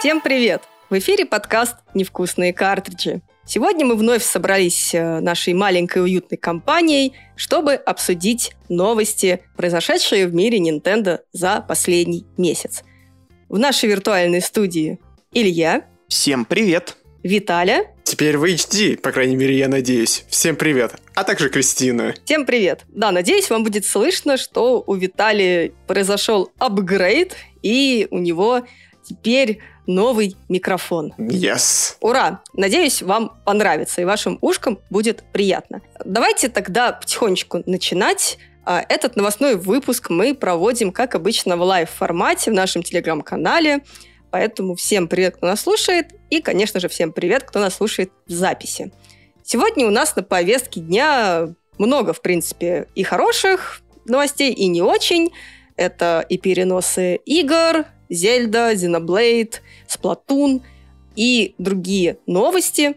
Всем привет! В эфире подкаст «Невкусные картриджи». Сегодня мы вновь собрались э, нашей маленькой уютной компанией, чтобы обсудить новости, произошедшие в мире Nintendo за последний месяц. В нашей виртуальной студии Илья. Всем привет! Виталя. Теперь в HD, по крайней мере, я надеюсь. Всем привет. А также Кристина. Всем привет. Да, надеюсь, вам будет слышно, что у Витали произошел апгрейд, и у него теперь новый микрофон. Yes. Ура! Надеюсь, вам понравится и вашим ушкам будет приятно. Давайте тогда потихонечку начинать. А, этот новостной выпуск мы проводим, как обычно, в лайв-формате в нашем телеграм-канале. Поэтому всем привет, кто нас слушает, и, конечно же, всем привет, кто нас слушает в записи. Сегодня у нас на повестке дня много, в принципе, и хороших новостей, и не очень. Это и переносы игр, Зельда, Xenoblade, Splatoon и другие новости.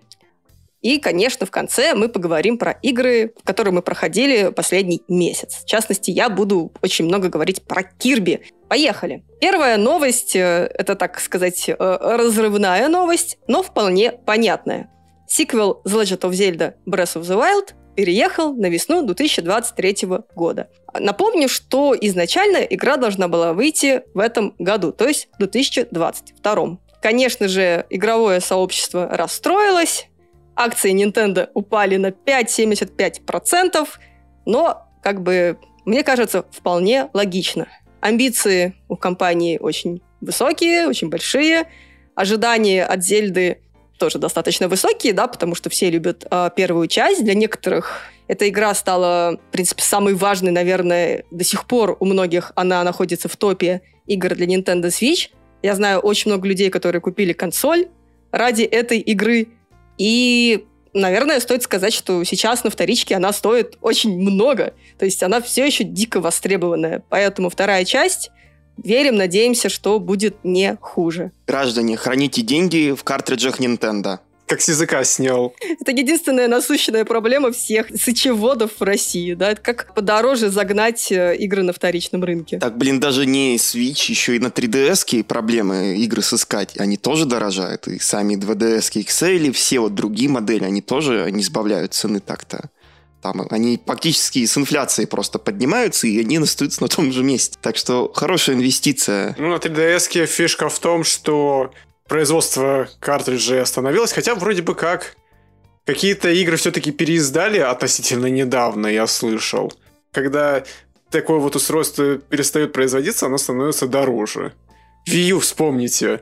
И, конечно, в конце мы поговорим про игры, которые мы проходили последний месяц. В частности, я буду очень много говорить про Кирби. Поехали. Первая новость, э, это, так сказать, э, разрывная новость, но вполне понятная. Сиквел The Legend of Zelda Breath of the Wild переехал на весну 2023 года. Напомню, что изначально игра должна была выйти в этом году, то есть в 2022. Конечно же, игровое сообщество расстроилось, акции Nintendo упали на 5,75%, но, как бы, мне кажется, вполне логично. Амбиции у компании очень высокие, очень большие, ожидания от Зельды тоже достаточно высокие, да, потому что все любят э, первую часть. Для некоторых эта игра стала, в принципе, самой важной, наверное, до сих пор у многих она находится в топе игр для Nintendo Switch. Я знаю очень много людей, которые купили консоль ради этой игры. И, наверное, стоит сказать, что сейчас на вторичке она стоит очень много. То есть она все еще дико востребованная. Поэтому вторая часть верим, надеемся, что будет не хуже. Граждане, храните деньги в картриджах Nintendo. Как с языка снял. Это единственная насущная проблема всех сычеводов в России, да? Это как подороже загнать э, игры на вторичном рынке. Так, блин, даже не Switch, еще и на 3DS проблемы игры сыскать. Они тоже дорожают. И сами 2DS XL, и все вот другие модели, они тоже не сбавляют цены так-то. Там они практически с инфляцией просто поднимаются, и они остаются на том же месте. Так что хорошая инвестиция. Ну, на 3DS фишка в том, что производство картриджей остановилось, хотя вроде бы как какие-то игры все-таки переиздали относительно недавно, я слышал. Когда такое вот устройство перестает производиться, оно становится дороже. Wii U вспомните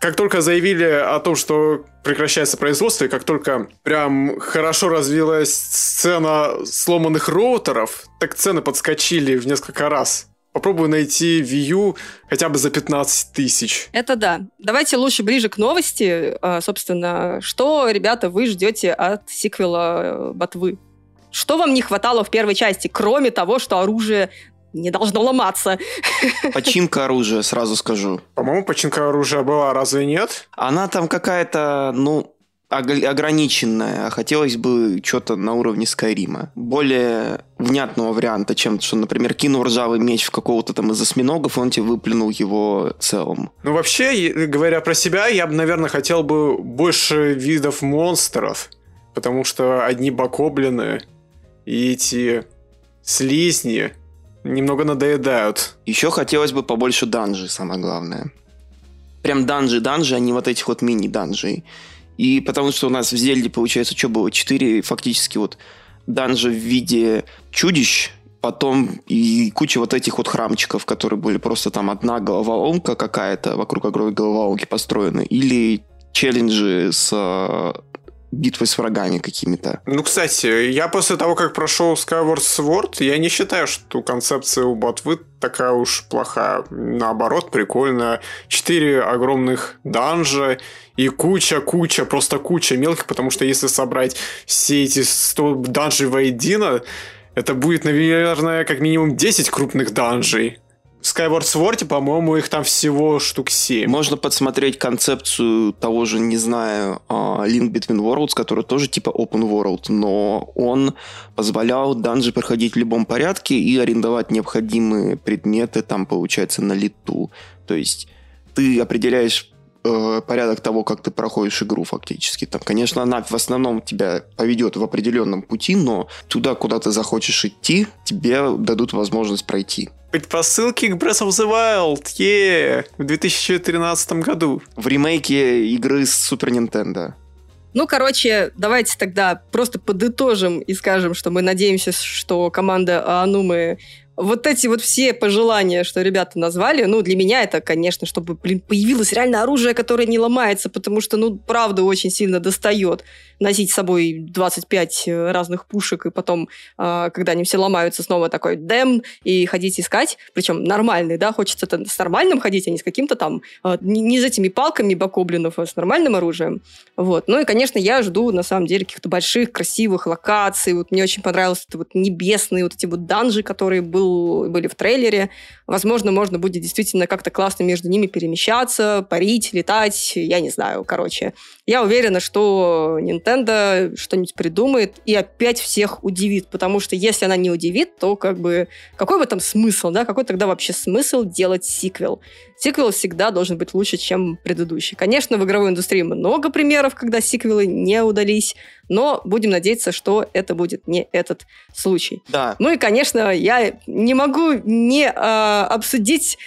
как только заявили о том, что прекращается производство, и как только прям хорошо развилась сцена сломанных роутеров, так цены подскочили в несколько раз. Попробую найти U хотя бы за 15 тысяч. Это да. Давайте лучше ближе к новости. А, собственно, что, ребята, вы ждете от сиквела э, Ботвы? Что вам не хватало в первой части, кроме того, что оружие не должно ломаться. Починка оружия, сразу скажу. По-моему, починка оружия была, разве нет? Она там какая-то, ну, ограниченная. Хотелось бы что-то на уровне Скайрима. Более внятного варианта, чем что, например, кинул ржавый меч в какого-то там из осьминогов, и он тебе выплюнул его целым. Ну, вообще, говоря про себя, я бы, наверное, хотел бы больше видов монстров, потому что одни бокоблины и эти слизни, немного надоедают. Еще хотелось бы побольше данжей, самое главное. Прям данжи-данжи, а не вот этих вот мини-данжей. И потому что у нас в Зельде, получается, что было? Четыре фактически вот данжи в виде чудищ, потом и куча вот этих вот храмчиков, которые были просто там одна головоломка какая-то вокруг огромной головоломки построена, или челленджи с битвы с врагами какими-то. Ну, кстати, я после того, как прошел Skyward Sword, я не считаю, что концепция у ботвы такая уж плохая. Наоборот, прикольно. Четыре огромных данжа и куча-куча, просто куча мелких, потому что если собрать все эти 100 данжей воедино, это будет, наверное, как минимум 10 крупных данжей. Skyward Sword, по-моему, их там всего штук 7. Можно подсмотреть концепцию того же, не знаю, а, Link Between Worlds, который тоже типа open world, но он позволял данжи проходить в любом порядке и арендовать необходимые предметы там, получается, на лету. То есть ты определяешь э, порядок того, как ты проходишь игру фактически. Там, конечно, она в основном тебя поведет в определенном пути, но туда, куда ты захочешь идти, тебе дадут возможность пройти. Предпосылки к Breath of the Wild, е в 2013 году. В ремейке игры с Super Nintendo. Ну, короче, давайте тогда просто подытожим и скажем, что мы надеемся, что команда Анумы вот эти вот все пожелания, что ребята назвали, ну, для меня это, конечно, чтобы, блин, появилось реально оружие, которое не ломается, потому что, ну, правда, очень сильно достает носить с собой 25 э, разных пушек, и потом, э, когда они все ломаются, снова такой дэм, и ходить искать, причем нормальный, да, хочется с нормальным ходить, а не с каким-то там, э, не, с этими палками бакоблинов, а с нормальным оружием. Вот. Ну и, конечно, я жду, на самом деле, каких-то больших, красивых локаций. Вот мне очень понравилось это вот небесные вот эти вот данжи, которые был, были в трейлере. Возможно, можно будет действительно как-то классно между ними перемещаться, парить, летать, я не знаю, короче. Я уверена, что Nintendo что-нибудь придумает и опять всех удивит, потому что если она не удивит, то как бы какой в этом смысл, да? Какой тогда вообще смысл делать сиквел? Сиквел всегда должен быть лучше, чем предыдущий. Конечно, в игровой индустрии много примеров, когда сиквелы не удались, но будем надеяться, что это будет не этот случай. Да. Ну и, конечно, я не могу не э, обсудить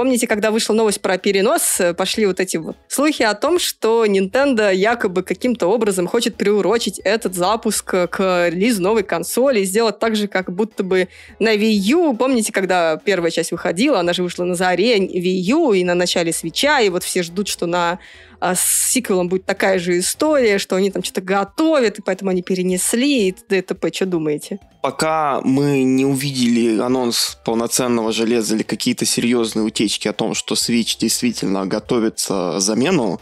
Помните, когда вышла новость про перенос, э, пошли вот эти вот слухи о том, что Nintendo якобы каким-то образом хочет приурочить этот запуск к релизу новой консоли сделать так же, как будто бы на Wii U. Помните, когда первая часть выходила, она же вышла на заре Wii U и на начале свеча, и вот все ждут, что на а с сиквелом будет такая же история, что они там что-то готовят, и поэтому они перенесли, и т.д. Что думаете? Пока мы не увидели анонс полноценного железа или какие-то серьезные утечки о том, что Switch действительно готовится замену,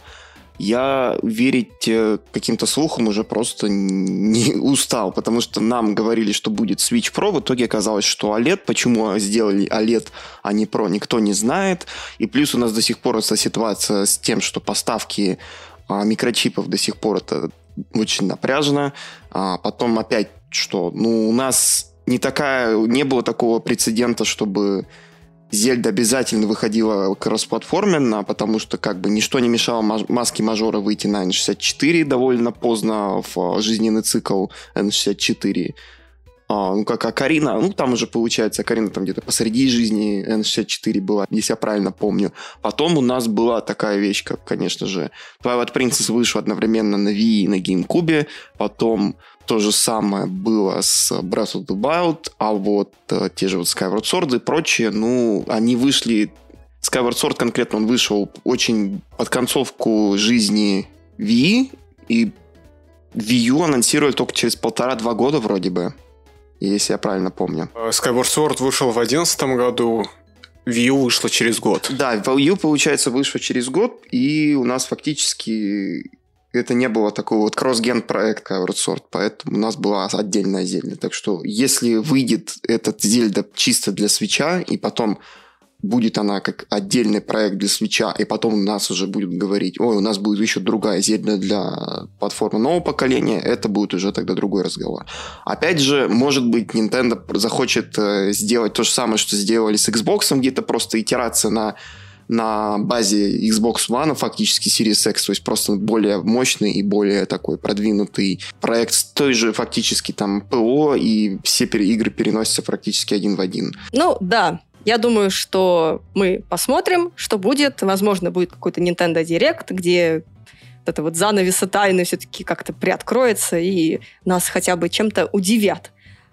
я верить э, каким-то слухам уже просто не устал, потому что нам говорили, что будет Switch Pro, в итоге оказалось, что OLED, почему сделали OLED, а не Pro, никто не знает, и плюс у нас до сих пор эта ситуация с тем, что поставки а, микрочипов до сих пор это очень напряжно, а потом опять, что ну, у нас не такая, не было такого прецедента, чтобы Зельда обязательно выходила кроссплатформенно, потому что как бы ничто не мешало маске мажора выйти на N64 довольно поздно в а, жизненный цикл N64. А, ну, как Акарина, ну, там уже получается, Акарина там где-то посреди жизни N64 была, если я правильно помню. Потом у нас была такая вещь, как, конечно же, Twilight Princess вышел одновременно на Wii и на GameCube, потом то же самое было с Breath of the Wild, а вот э, те же вот Skyward Sword и прочие, ну, они вышли... Skyward Sword конкретно, он вышел очень под концовку жизни Wii, и Wii U анонсировали только через полтора-два года вроде бы, если я правильно помню. Э, Skyward Sword вышел в одиннадцатом году, Wii U вышло через год. Да, Wii U, получается, вышло через год, и у нас фактически это не было такого вот кросс-ген проект Skyward Sword, поэтому у нас была отдельная Зельда. Так что если выйдет этот Зельда чисто для свеча, и потом будет она как отдельный проект для свеча, и потом у нас уже будет говорить, ой, у нас будет еще другая Зельда для платформы нового поколения, это будет уже тогда другой разговор. Опять же, может быть, Nintendo захочет э, сделать то же самое, что сделали с Xbox, где-то просто итерация на на базе Xbox One, фактически Series X, то есть просто более мощный и более такой продвинутый проект с той же фактически там ПО, и все игры переносятся практически один в один. Ну, да, я думаю, что мы посмотрим, что будет. Возможно, будет какой-то Nintendo Direct, где это вот занавеса тайны все-таки как-то приоткроется, и нас хотя бы чем-то удивят.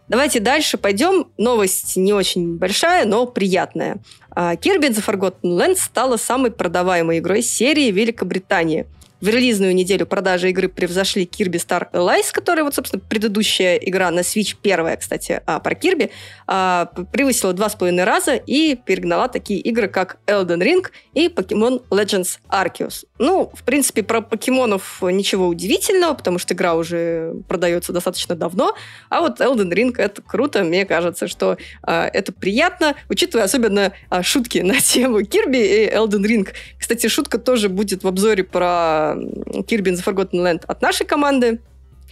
Давайте дальше пойдем. Новость не очень большая, но приятная. А, Kirby The Forgotten Lands стала самой продаваемой игрой серии Великобритании. В релизную неделю продажи игры превзошли Kirby Star Allies, которая, вот, собственно, предыдущая игра на Switch, первая, кстати, а, про Kirby, а, превысила два с половиной раза и перегнала такие игры, как Elden Ring и Pokemon Legends Arceus. Ну, в принципе, про покемонов ничего удивительного, потому что игра уже продается достаточно давно, а вот Elden Ring — это круто, мне кажется, что а, это приятно, учитывая особенно шутки на тему Kirby и Elden Ring. Кстати, шутка тоже будет в обзоре про Kirby in the Forgotten Land от нашей команды.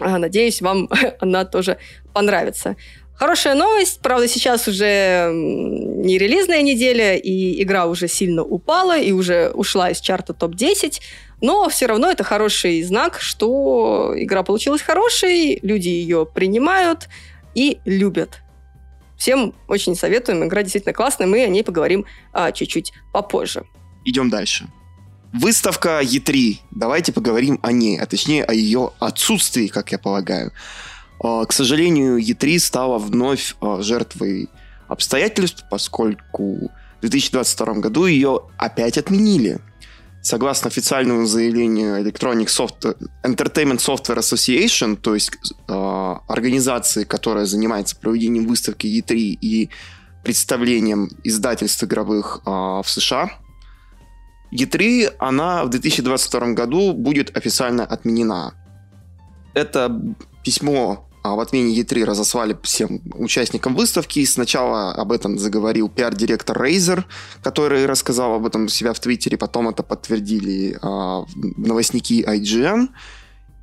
Надеюсь, вам она тоже понравится. Хорошая новость, правда, сейчас уже не релизная неделя, и игра уже сильно упала, и уже ушла из чарта топ-10, но все равно это хороший знак, что игра получилась хорошей, люди ее принимают и любят. Всем очень советуем, игра действительно классная, мы о ней поговорим а, чуть-чуть попозже. Идем дальше. Выставка E3. Давайте поговорим о ней, а точнее о ее отсутствии, как я полагаю. А, к сожалению, E3 стала вновь а, жертвой обстоятельств, поскольку в 2022 году ее опять отменили. Согласно официальному заявлению Electronic Software, Entertainment Software Association, то есть э, организации, которая занимается проведением выставки E3 и представлением издательств игровых э, в США, E3, она в 2022 году будет официально отменена. Это письмо а в отмене E3 разослали всем участникам выставки. Сначала об этом заговорил пиар-директор Razer, который рассказал об этом у себя в Твиттере, потом это подтвердили а, новостники IGN.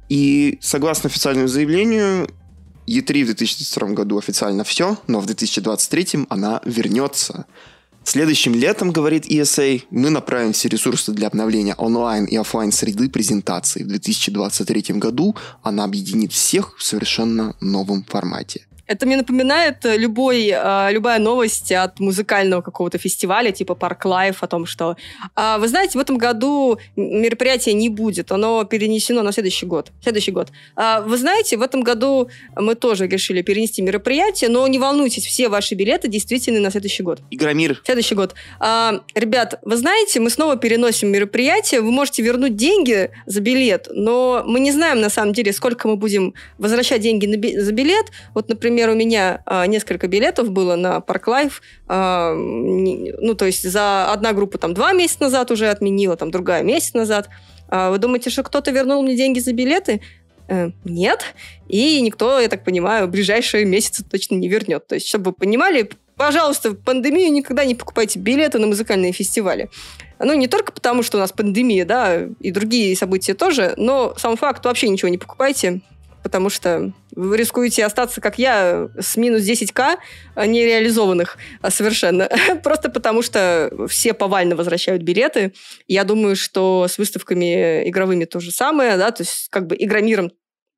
И согласно официальному заявлению, E3 в 2022 году официально все, но в 2023 она вернется. Следующим летом, говорит ESA, мы направим все ресурсы для обновления онлайн и офлайн среды презентации. В 2023 году она объединит всех в совершенно новом формате. Это мне напоминает э, любой, э, любая новость от музыкального какого-то фестиваля, типа Park Live, о том, что, а, вы знаете, в этом году мероприятия не будет, оно перенесено на следующий год. Следующий год. А, вы знаете, в этом году мы тоже решили перенести мероприятие, но не волнуйтесь, все ваши билеты действительно на следующий год. Игромир. Следующий год. А, ребят, вы знаете, мы снова переносим мероприятие, вы можете вернуть деньги за билет, но мы не знаем на самом деле, сколько мы будем возвращать деньги за билет. Вот, например, например, у меня а, несколько билетов было на Park Life, а, ну, то есть за одна группа там два месяца назад уже отменила, там другая месяц назад. А, вы думаете, что кто-то вернул мне деньги за билеты? Э, нет. И никто, я так понимаю, в ближайшие месяцы точно не вернет. То есть, чтобы вы понимали, пожалуйста, в пандемию никогда не покупайте билеты на музыкальные фестивали. Ну, не только потому, что у нас пандемия, да, и другие события тоже, но сам факт, вообще ничего не покупайте потому что вы рискуете остаться, как я, с минус 10к нереализованных совершенно. Просто потому что все повально возвращают билеты. Я думаю, что с выставками игровыми то же самое, да, то есть как бы игромиром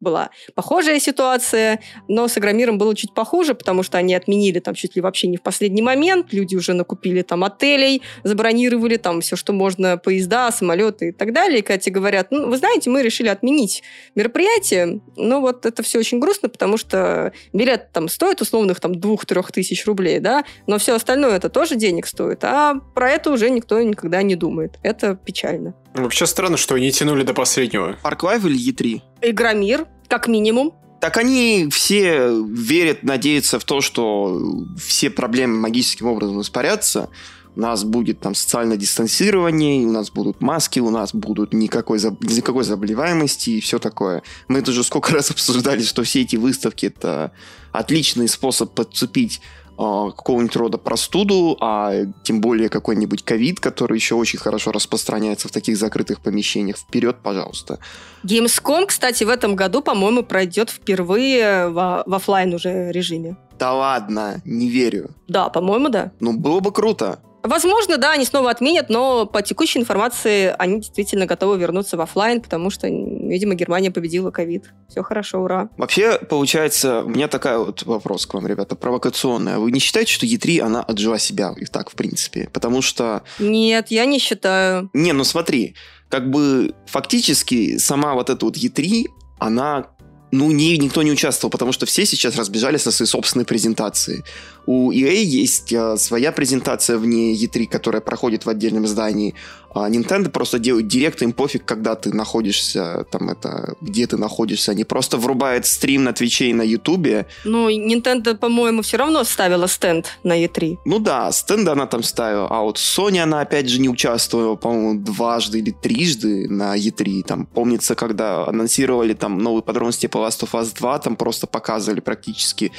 была похожая ситуация, но с Игромиром было чуть похуже, потому что они отменили там чуть ли вообще не в последний момент, люди уже накупили там отелей, забронировали там все, что можно, поезда, самолеты и так далее, и тебе говорят, ну, вы знаете, мы решили отменить мероприятие, ну, вот это все очень грустно, потому что билет там стоит условных там двух-трех тысяч рублей, да, но все остальное это тоже денег стоит, а про это уже никто никогда не думает. Это печально. Вообще странно, что они тянули до последнего. Парк Лайв или E3? Игромир, как минимум. Так они все верят, надеются в то, что все проблемы магическим образом испарятся. У нас будет там социальное дистанцирование, у нас будут маски, у нас будут никакой, никакой заболеваемости и все такое. Мы это уже сколько раз обсуждали, что все эти выставки это отличный способ подцепить какого-нибудь рода простуду, а тем более какой-нибудь ковид, который еще очень хорошо распространяется в таких закрытых помещениях. Вперед, пожалуйста. Gamescom, кстати, в этом году, по-моему, пройдет впервые в, в офлайн уже режиме. Да ладно, не верю. Да, по-моему, да. Ну, было бы круто. Возможно, да, они снова отменят, но по текущей информации они действительно готовы вернуться в офлайн, потому что, видимо, Германия победила ковид. Все хорошо, ура. Вообще, получается, у меня такая вот вопрос к вам, ребята, провокационная. Вы не считаете, что E3, она отжила себя и так, в принципе? Потому что... Нет, я не считаю. Не, ну смотри, как бы фактически сама вот эта вот E3, она ну, не, никто не участвовал, потому что все сейчас разбежались со своей собственной презентации. У EA есть э, своя презентация вне E3, которая проходит в отдельном здании. А Nintendo просто делают директ, им пофиг, когда ты находишься, там это, где ты находишься. Они просто врубают стрим на Твиче и на Ютубе. Ну, Nintendo, по-моему, все равно ставила стенд на E3. Ну да, стенд она там ставила, а вот Sony, она опять же не участвовала, по-моему, дважды или трижды на E3. Там, помнится, когда анонсировали там новые подробности по Last of Us 2, там просто показывали практически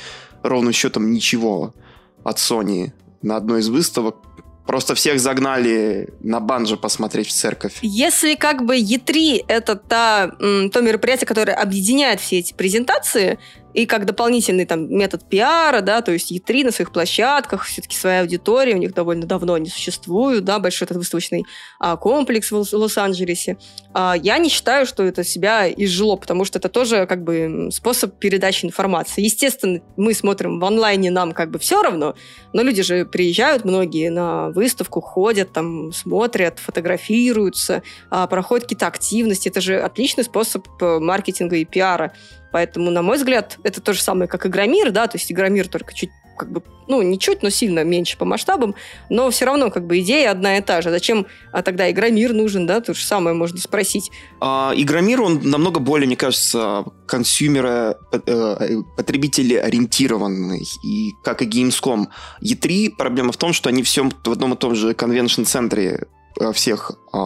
ровно счетом ничего от Sony на одной из выставок, Просто всех загнали на банджо посмотреть в церковь. Если как бы E3 это та, то мероприятие, которое объединяет все эти презентации, и как дополнительный там метод пиара, да, то есть E3 на своих площадках, все-таки своя аудитория, у них довольно давно не существует, да, большой этот выставочный а, комплекс в Лос-Анджелесе. А, я не считаю, что это себя изжило, потому что это тоже как бы способ передачи информации. Естественно, мы смотрим в онлайне, нам как бы все равно, но люди же приезжают многие на выставку, ходят там, смотрят, фотографируются, а, проходят какие-то активности. Это же отличный способ э, маркетинга и пиара. Поэтому, на мой взгляд, это то же самое, как Игромир, да, то есть Игромир только чуть как бы, ну, не чуть, но сильно меньше по масштабам, но все равно как бы идея одна и та же. Зачем а тогда Игромир нужен, да? То же самое можно спросить. А, Игромир, он намного более, мне кажется, консюмера, э, потребители ориентированный. И как и Gamescom. E3 проблема в том, что они все в одном и том же конвеншн-центре Э, всех э,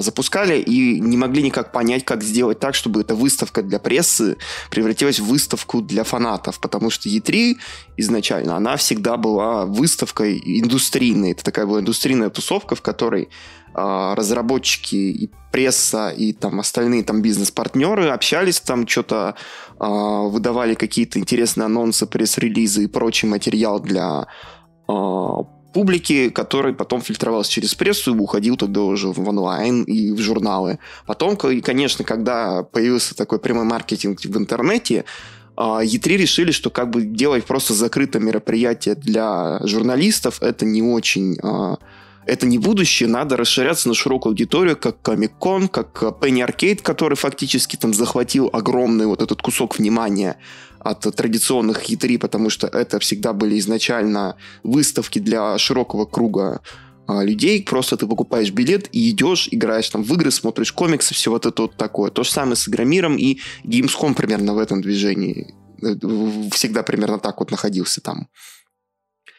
запускали и не могли никак понять, как сделать так, чтобы эта выставка для прессы превратилась в выставку для фанатов, потому что E3 изначально, она всегда была выставкой индустрийной. Это такая была индустрийная тусовка, в которой э, разработчики и пресса и там остальные там бизнес-партнеры общались там что-то э, выдавали какие-то интересные анонсы, пресс-релизы и прочий материал для э, публики, который потом фильтровался через прессу и уходил тогда уже в онлайн и в журналы. Потом, конечно, когда появился такой прямой маркетинг в интернете, E3 а, решили, что как бы делать просто закрытое мероприятие для журналистов это не очень а, это не будущее, надо расширяться на широкую аудиторию, как Comic-Con, как Penny Arcade, который фактически там захватил огромный вот этот кусок внимания от традиционных E3, потому что это всегда были изначально выставки для широкого круга а, людей. Просто ты покупаешь билет и идешь, играешь там в игры, смотришь комиксы, все вот это вот такое. То же самое с Игромиром и Gamescom примерно в этом движении. Э, всегда примерно так вот находился там.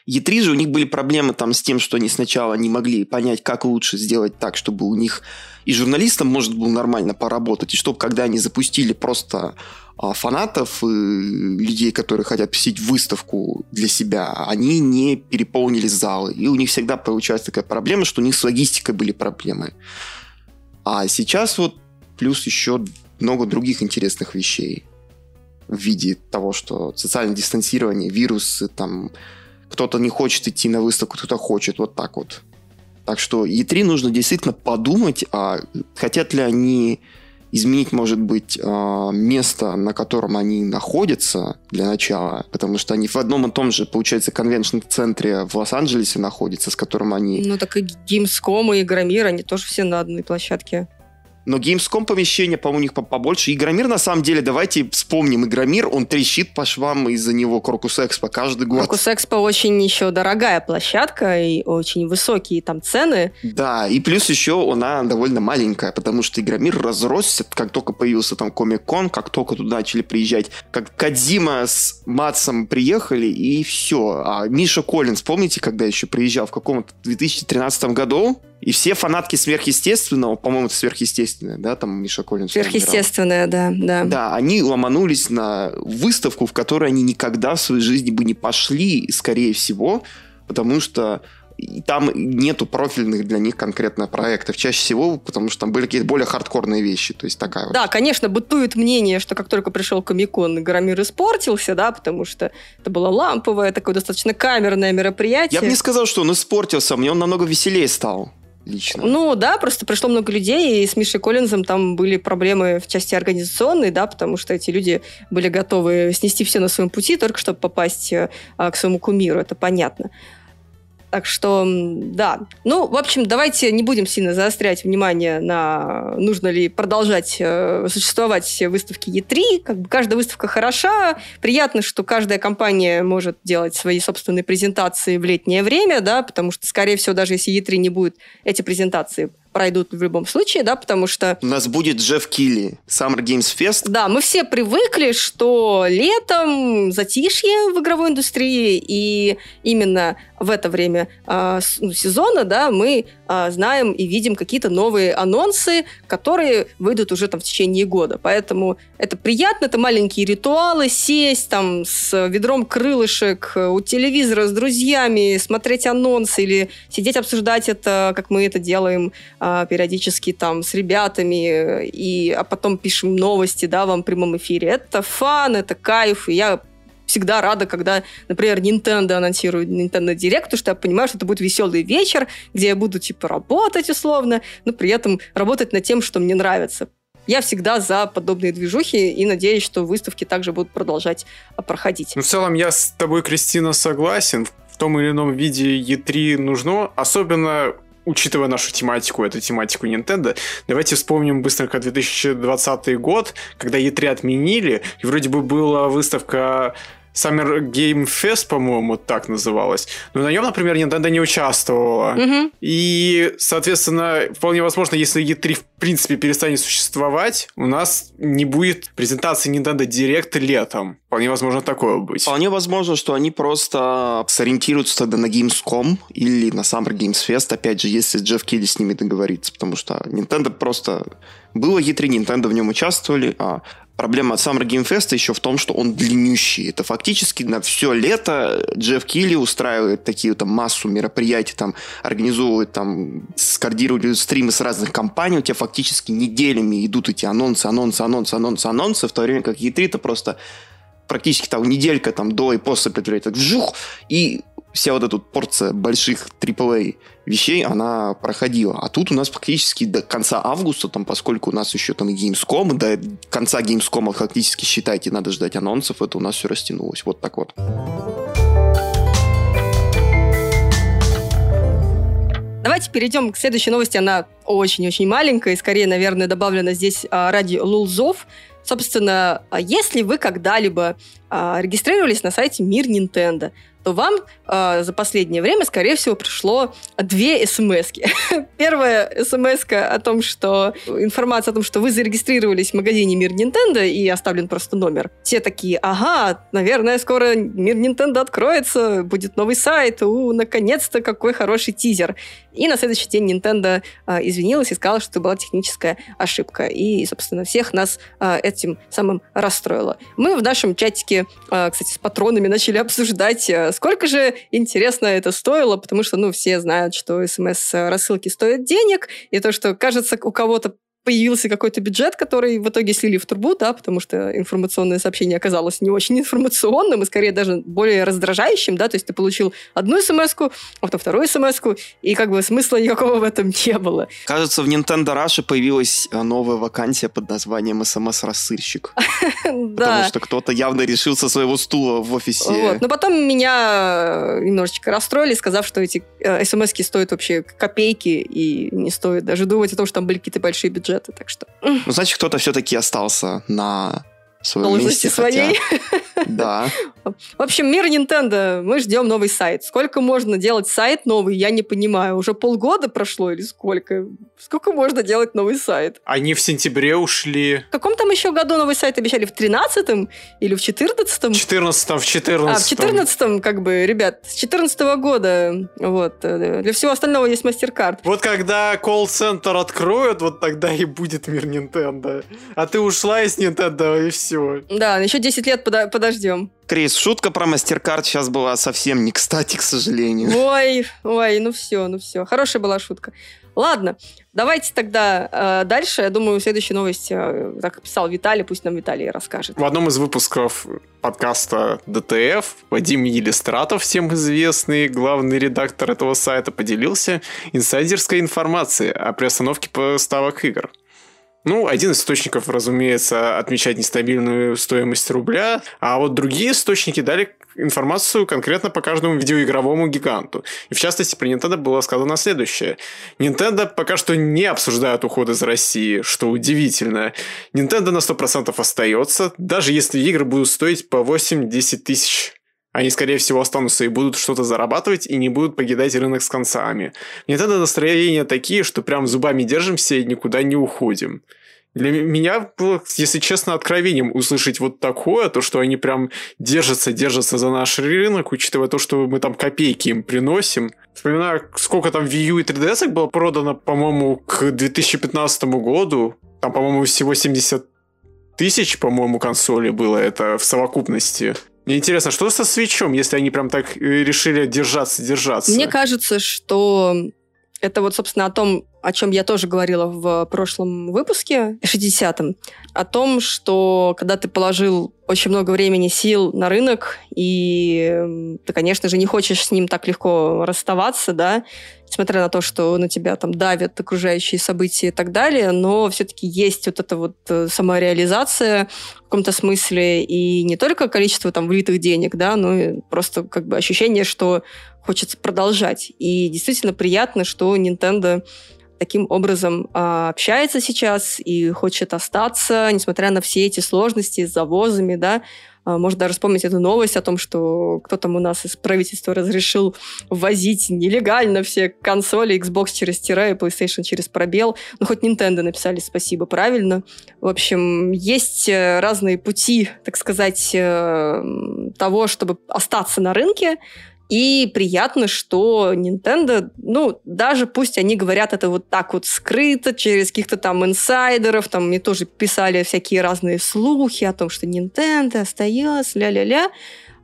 E3 же у них были проблемы там с тем, что они сначала не могли понять, как лучше сделать так, чтобы у них и журналистам может было нормально поработать, и чтобы когда они запустили просто фанатов, и людей, которые хотят посетить выставку для себя, они не переполнили залы. И у них всегда получается такая проблема, что у них с логистикой были проблемы. А сейчас вот плюс еще много других интересных вещей в виде того, что социальное дистанцирование, вирусы, там кто-то не хочет идти на выставку, кто-то хочет, вот так вот. Так что E3 нужно действительно подумать, а хотят ли они изменить, может быть, а, место, на котором они находятся для начала, потому что они в одном и том же, получается, конвеншн-центре в Лос-Анджелесе находятся, с которым они... Ну, так и Gamescom, и Игромир, они тоже все на одной площадке. Но Gamescom помещение, по-моему, у них побольше. Игромир, на самом деле, давайте вспомним. Игромир, он трещит по швам из-за него Крокус Экспо каждый год. Крокус Экспо очень еще дорогая площадка и очень высокие там цены. Да, и плюс еще она довольно маленькая, потому что Игромир разросся, как только появился там Комик-кон, как только туда начали приезжать. Как Кадзима с Матсом приехали, и все. А Миша Коллинс, помните, когда еще приезжал в каком-то 2013 году? И все фанатки сверхъестественного, по-моему, это сверхъестественное, да, там Миша Коллинс. Сверхъестественное, да, да. Да, они ломанулись на выставку, в которой они никогда в своей жизни бы не пошли, скорее всего, потому что там нету профильных для них конкретно проектов. Чаще всего, потому что там были какие-то более хардкорные вещи. То есть такая Да, вот. конечно, бытует мнение, что как только пришел Комикон, Громир испортился, да, потому что это было ламповое, такое достаточно камерное мероприятие. Я бы не сказал, что он испортился, мне он намного веселее стал лично. Ну да, просто пришло много людей, и с Мишей Коллинзом там были проблемы в части организационной, да, потому что эти люди были готовы снести все на своем пути, только чтобы попасть а, к своему кумиру, это понятно. Так что, да. Ну, в общем, давайте не будем сильно заострять внимание на нужно ли продолжать э, существовать выставки E3. Как бы каждая выставка хороша. Приятно, что каждая компания может делать свои собственные презентации в летнее время, да, потому что, скорее всего, даже если E3 не будет, эти презентации пройдут в любом случае, да, потому что... У нас будет Джефф Килли, Summer Games Fest. Да, мы все привыкли, что летом затишье в игровой индустрии, и именно в это время э, сезона, да, мы э, знаем и видим какие-то новые анонсы, которые выйдут уже там в течение года. Поэтому это приятно, это маленькие ритуалы, сесть там с ведром крылышек у телевизора с друзьями, смотреть анонсы или сидеть обсуждать это, как мы это делаем периодически там с ребятами, и, а потом пишем новости, да, вам в прямом эфире. Это фан, это кайф, и я всегда рада, когда, например, Nintendo анонсирует Nintendo Direct, потому что я понимаю, что это будет веселый вечер, где я буду, типа, работать условно, но при этом работать над тем, что мне нравится. Я всегда за подобные движухи и надеюсь, что выставки также будут продолжать а, проходить. Ну, в целом, я с тобой, Кристина, согласен. В том или ином виде E3 нужно, особенно учитывая нашу тематику, эту тематику Nintendo, давайте вспомним быстренько 2020 год, когда E3 отменили, и вроде бы была выставка Summer Game Fest, по-моему, так называлось. Но на нем, например, Nintendo не участвовала. Угу. И, соответственно, вполне возможно, если E3 в принципе перестанет существовать, у нас не будет презентации Nintendo Direct летом. Вполне возможно такое быть. Вполне возможно, что они просто сориентируются тогда на Gamescom или на Summer Games Fest, опять же, если Джефф Килли с ними договорится, потому что Nintendo просто... Было E3, Nintendo в нем участвовали, а Проблема от Summer Game Fest еще в том, что он длиннющий. Это фактически на все лето Джефф Килли устраивает такие там массу мероприятий, там организовывает, там скоордирует стримы с разных компаний. У тебя фактически неделями идут эти анонсы, анонсы, анонсы, анонсы, анонсы, в то время как E3 это просто практически там неделька там до и после так вжух, и вся вот эта порция больших AAA вещей, она проходила. А тут у нас практически до конца августа, там, поскольку у нас еще там Gamescom, до конца Gamescom фактически, считайте, надо ждать анонсов, это у нас все растянулось. Вот так вот. Давайте перейдем к следующей новости. Она очень-очень маленькая и скорее, наверное, добавлена здесь а, ради лулзов. Собственно, а если вы когда-либо а, регистрировались на сайте Мир Nintendo, то вам э, за последнее время, скорее всего, пришло две смс -ки. Первая смс о том, что информация о том, что вы зарегистрировались в магазине Мир Nintendo и оставлен просто номер. Все такие, ага, наверное, скоро Мир Nintendo откроется, будет новый сайт, у, наконец-то какой хороший тизер. И на следующий день Nintendo э, извинилась и сказала, что это была техническая ошибка. И, собственно, всех нас э, этим самым расстроило. Мы в нашем чатике, э, кстати, с патронами начали обсуждать, э, сколько же, интересно, это стоило, потому что, ну, все знают, что смс-рассылки стоят денег, и то, что, кажется, у кого-то появился какой-то бюджет, который в итоге слили в трубу, да, потому что информационное сообщение оказалось не очень информационным и скорее даже более раздражающим, да, то есть ты получил одну смс а потом вторую смс и как бы смысла никакого в этом не было. Кажется, в Nintendo Russia появилась э, новая вакансия под названием смс-рассыльщик. Потому что кто-то явно решил со своего стула в офисе. Но потом меня э, немножечко расстроили, сказав, что эти э, смс стоят вообще копейки и не стоит даже думать о том, что там были какие-то большие бюджеты бюджета, так что... Ну, значит, кто-то все-таки остался на своем Должности месте. своей. Хотя... Да. В общем, мир Nintendo, мы ждем новый сайт. Сколько можно делать сайт новый, я не понимаю. Уже полгода прошло или сколько? Сколько можно делать новый сайт? Они в сентябре ушли. В каком там еще году новый сайт обещали? В 13-м или в 14-м? В 14-м, в 14-м. А, в 14-м, как бы, ребят, с 14 -го года. Вот. Э, для всего остального есть мастер-карт. Вот когда колл-центр откроют, вот тогда и будет мир Nintendo. А ты ушла из Nintendo, и все. Да, еще 10 лет подожди подождем. Крис, шутка про мастер-карт сейчас была совсем не кстати, к сожалению. Ой, ой, ну все, ну все. Хорошая была шутка. Ладно, давайте тогда э, дальше. Я думаю, следующую новость, э, как писал Виталий, пусть нам Виталий расскажет. В одном из выпусков подкаста ДТФ Вадим Елистратов, всем известный главный редактор этого сайта, поделился инсайдерской информацией о приостановке поставок игр. Ну, один из источников, разумеется, отмечает нестабильную стоимость рубля, а вот другие источники дали информацию конкретно по каждому видеоигровому гиганту. И в частности, про Nintendo было сказано следующее. Nintendo пока что не обсуждает уход из России, что удивительно. Nintendo на 100% остается, даже если игры будут стоить по 8-10 тысяч Они, скорее всего, останутся и будут что-то зарабатывать, и не будут покидать рынок с концами. Мне тогда настроения такие, что прям зубами держимся и никуда не уходим. Для меня было, если честно, откровением услышать вот такое, то, что они прям держатся, держатся за наш рынок, учитывая то, что мы там копейки им приносим. Вспоминаю, сколько там Wii U и 3DS было продано, по-моему, к 2015 году. Там, по-моему, всего 70 тысяч, по-моему, консоли было это в совокупности. Мне интересно, что со свечом, если они прям так э, решили держаться, держаться? Мне кажется, что это вот, собственно, о том, о чем я тоже говорила в прошлом выпуске, 60-м, о том, что когда ты положил очень много времени, сил на рынок, и ты, конечно же, не хочешь с ним так легко расставаться, да, несмотря на то, что на тебя там давят окружающие события и так далее, но все-таки есть вот эта вот э, самореализация в каком-то смысле, и не только количество там влитых денег, да, но и просто как бы ощущение, что хочется продолжать. И действительно приятно, что Nintendo таким образом э, общается сейчас и хочет остаться, несмотря на все эти сложности с завозами, да. Э, можно даже вспомнить эту новость о том, что кто там у нас из правительства разрешил ввозить нелегально все консоли Xbox через тире и PlayStation через пробел. Ну, хоть Nintendo написали спасибо, правильно. В общем, есть э, разные пути, так сказать, э, того, чтобы остаться на рынке, и приятно, что Nintendo, ну, даже пусть они говорят это вот так вот скрыто, через каких-то там инсайдеров, там мне тоже писали всякие разные слухи о том, что Nintendo остается, ля-ля-ля.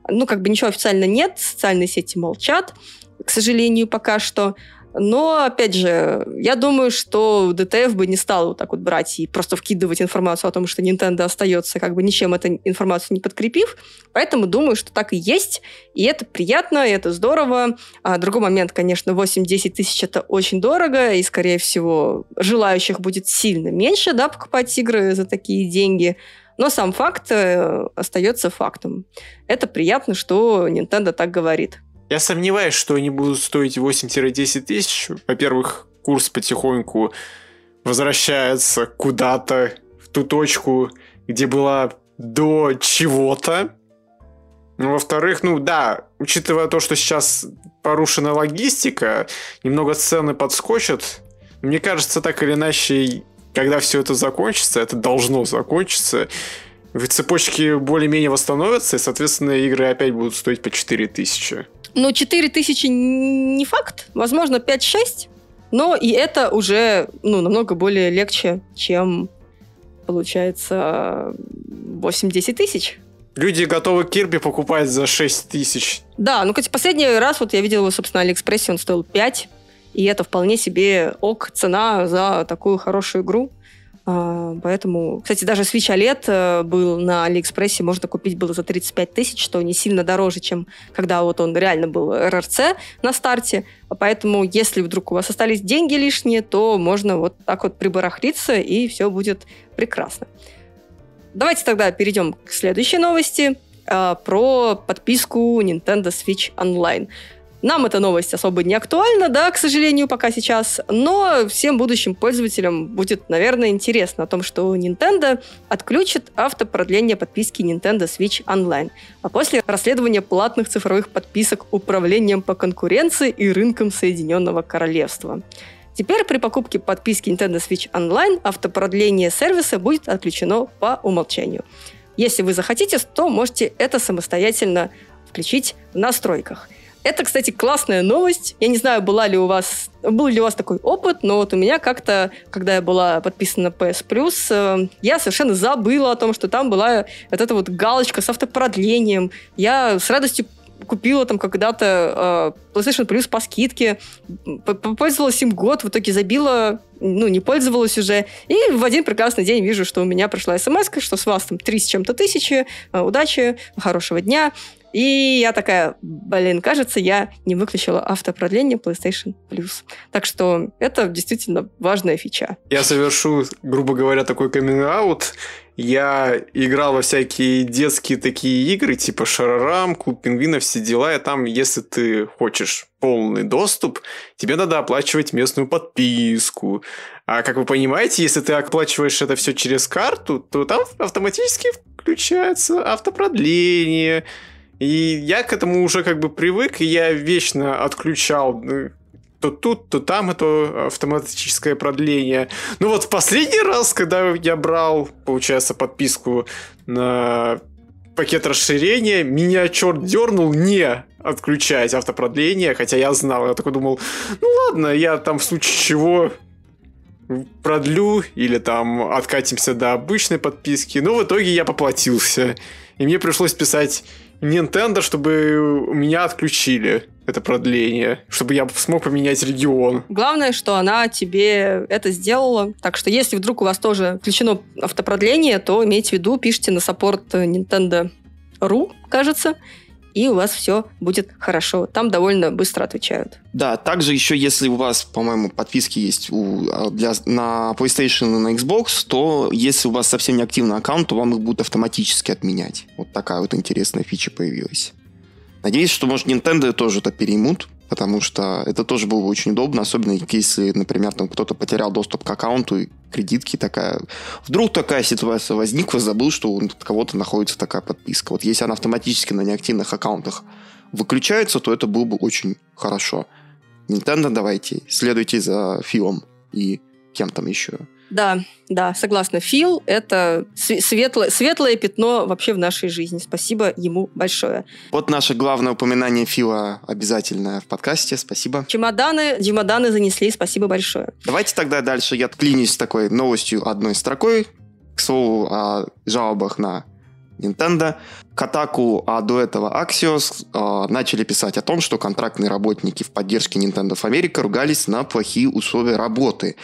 Ну, как бы ничего официально нет, социальные сети молчат, к сожалению, пока что. Но, опять же, я думаю, что ДТФ бы не стал вот так вот брать и просто вкидывать информацию о том, что Nintendo остается, как бы ничем эту информацию не подкрепив. Поэтому думаю, что так и есть. И это приятно, и это здорово. А другой момент, конечно, 8-10 тысяч это очень дорого, и, скорее всего, желающих будет сильно меньше, да, покупать игры за такие деньги. Но сам факт э, остается фактом. Это приятно, что Nintendo так говорит. Я сомневаюсь, что они будут стоить 8-10 тысяч. Во-первых, курс потихоньку возвращается куда-то в ту точку, где была до чего-то. Ну, во-вторых, ну да, учитывая то, что сейчас порушена логистика, немного цены подскочат. Мне кажется, так или иначе, когда все это закончится, это должно закончиться, в цепочке более-менее восстановятся, и, соответственно, игры опять будут стоить по 4000. Ну, 4 тысячи не факт, возможно, 5-6, но и это уже ну, намного более легче, чем, получается, 8-10 тысяч. Люди готовы Кирби покупать за 6 тысяч. Да, ну, кстати, последний раз вот я видела его, собственно, на Алиэкспрессе, он стоил 5, и это вполне себе ок цена за такую хорошую игру. А, поэтому, кстати, даже Switch OLED э, был на Алиэкспрессе, можно купить было за 35 тысяч, что не сильно дороже, чем когда вот он реально был РРЦ на старте. Поэтому, если вдруг у вас остались деньги лишние, то можно вот так вот прибарахлиться, и все будет прекрасно. Давайте тогда перейдем к следующей новости э, про подписку Nintendo Switch Online. Нам эта новость особо не актуальна, да, к сожалению, пока сейчас, но всем будущим пользователям будет, наверное, интересно о том, что Nintendo отключит автопродление подписки Nintendo Switch Online, а после расследования платных цифровых подписок управлением по конкуренции и рынкам Соединенного Королевства. Теперь при покупке подписки Nintendo Switch Online автопродление сервиса будет отключено по умолчанию. Если вы захотите, то можете это самостоятельно включить в настройках – это, кстати, классная новость. Я не знаю, была ли у вас, был ли у вас такой опыт, но вот у меня как-то, когда я была подписана на PS Plus, э, я совершенно забыла о том, что там была вот эта вот галочка с автопродлением. Я с радостью купила там когда-то э, PlayStation Plus по скидке, попользовалась им год, в итоге забила, ну, не пользовалась уже. И в один прекрасный день вижу, что у меня пришла смс что с вас там три с чем-то тысячи, э, удачи, хорошего дня. И я такая, блин, кажется, я не выключила автопродление PlayStation Plus. Так что это действительно важная фича. Я совершу, грубо говоря, такой каминг-аут. Я играл во всякие детские такие игры, типа Шарарам, Клуб Пингвинов, все дела. И там, если ты хочешь полный доступ, тебе надо оплачивать местную подписку. А как вы понимаете, если ты оплачиваешь это все через карту, то там автоматически включается автопродление, И я к этому уже как бы привык, и я вечно отключал ну, то тут, то там это автоматическое продление. Ну вот в последний раз, когда я брал, получается, подписку на пакет расширения, меня черт дернул не отключать автопродление, хотя я знал, я такой думал, ну ладно, я там в случае чего продлю или там откатимся до обычной подписки. Но в итоге я поплатился. И мне пришлось писать Nintendo, чтобы меня отключили это продление, чтобы я смог поменять регион. Главное, что она тебе это сделала. Так что если вдруг у вас тоже включено автопродление, то имейте в виду, пишите на саппорт Nintendo.ru, кажется, и у вас все будет хорошо. Там довольно быстро отвечают. Да, также еще, если у вас, по-моему, подписки есть у, а, для, на PlayStation и на Xbox, то если у вас совсем не активный аккаунт, то вам их будут автоматически отменять. Вот такая вот интересная фича появилась. Надеюсь, что, может, Nintendo тоже это переймут, потому что это тоже было бы очень удобно, особенно если, например, там кто-то потерял доступ к аккаунту и кредитки такая. Вдруг такая ситуация возникла, забыл, что у кого-то находится такая подписка. Вот если она автоматически на неактивных аккаунтах выключается, то это было бы очень хорошо. Nintendo, давайте, следуйте за Филом и кем там еще. Да, да, согласна. Фил — это светлое, светлое пятно вообще в нашей жизни. Спасибо ему большое. Вот наше главное упоминание Фила обязательное в подкасте. Спасибо. Чемоданы, чемоданы занесли. Спасибо большое. Давайте тогда дальше я отклинюсь такой новостью одной строкой. К слову о жалобах на Nintendo. Катаку, а до этого Axios э, начали писать о том, что контрактные работники в поддержке Nintendo of America ругались на плохие условия работы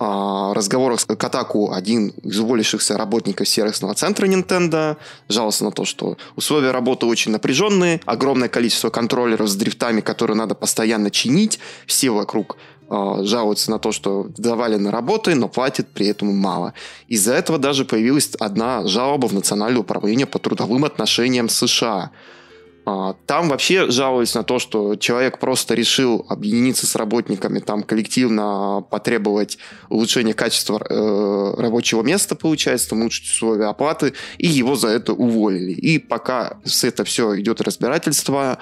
разговорах с Катаку один из уволившихся работников сервисного центра Nintendo. Жаловался на то, что условия работы очень напряженные, огромное количество контроллеров с дрифтами, которые надо постоянно чинить, все вокруг э, жалуются на то, что на работы, но платят при этом мало. Из-за этого даже появилась одна жалоба в Национальное управление по трудовым отношениям США – а, там вообще жалуюсь на то, что человек просто решил объединиться с работниками, там коллективно потребовать улучшения качества э, рабочего места, получается, там улучшить условия оплаты, и его за это уволили. И пока с это все идет разбирательство,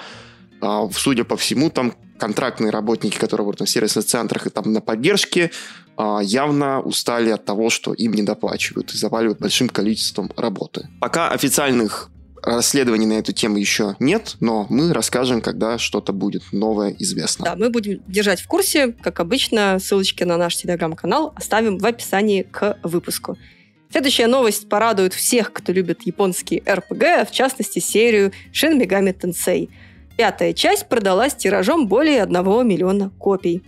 э, судя по всему, там контрактные работники, которые работают в сервисных центрах и там на поддержке, э, явно устали от того, что им не доплачивают и заваливают большим количеством работы. Пока официальных расследований на эту тему еще нет, но мы расскажем, когда что-то будет новое известно. Да, мы будем держать в курсе, как обычно, ссылочки на наш телеграм-канал оставим в описании к выпуску. Следующая новость порадует всех, кто любит японские RPG, в частности серию Shin Megami Tensei. Пятая часть продалась тиражом более 1 миллиона копий.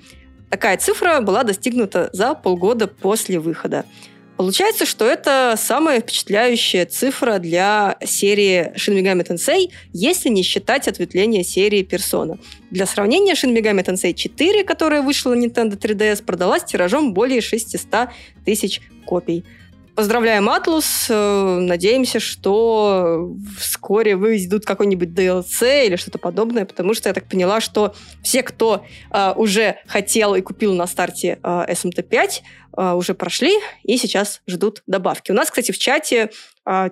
Такая цифра была достигнута за полгода после выхода. Получается, что это самая впечатляющая цифра для серии Shin Megami Tensei, если не считать ответвление серии Persona. Для сравнения, Shin Megami Tensei 4, которая вышла на Nintendo 3DS, продалась тиражом более 600 тысяч копий. Поздравляем Атлус. Э, надеемся, что вскоре выйдут какой-нибудь DLC или что-то подобное, потому что я так поняла, что все, кто э, уже хотел и купил на старте э, SMT5, э, уже прошли и сейчас ждут добавки. У нас, кстати, в чате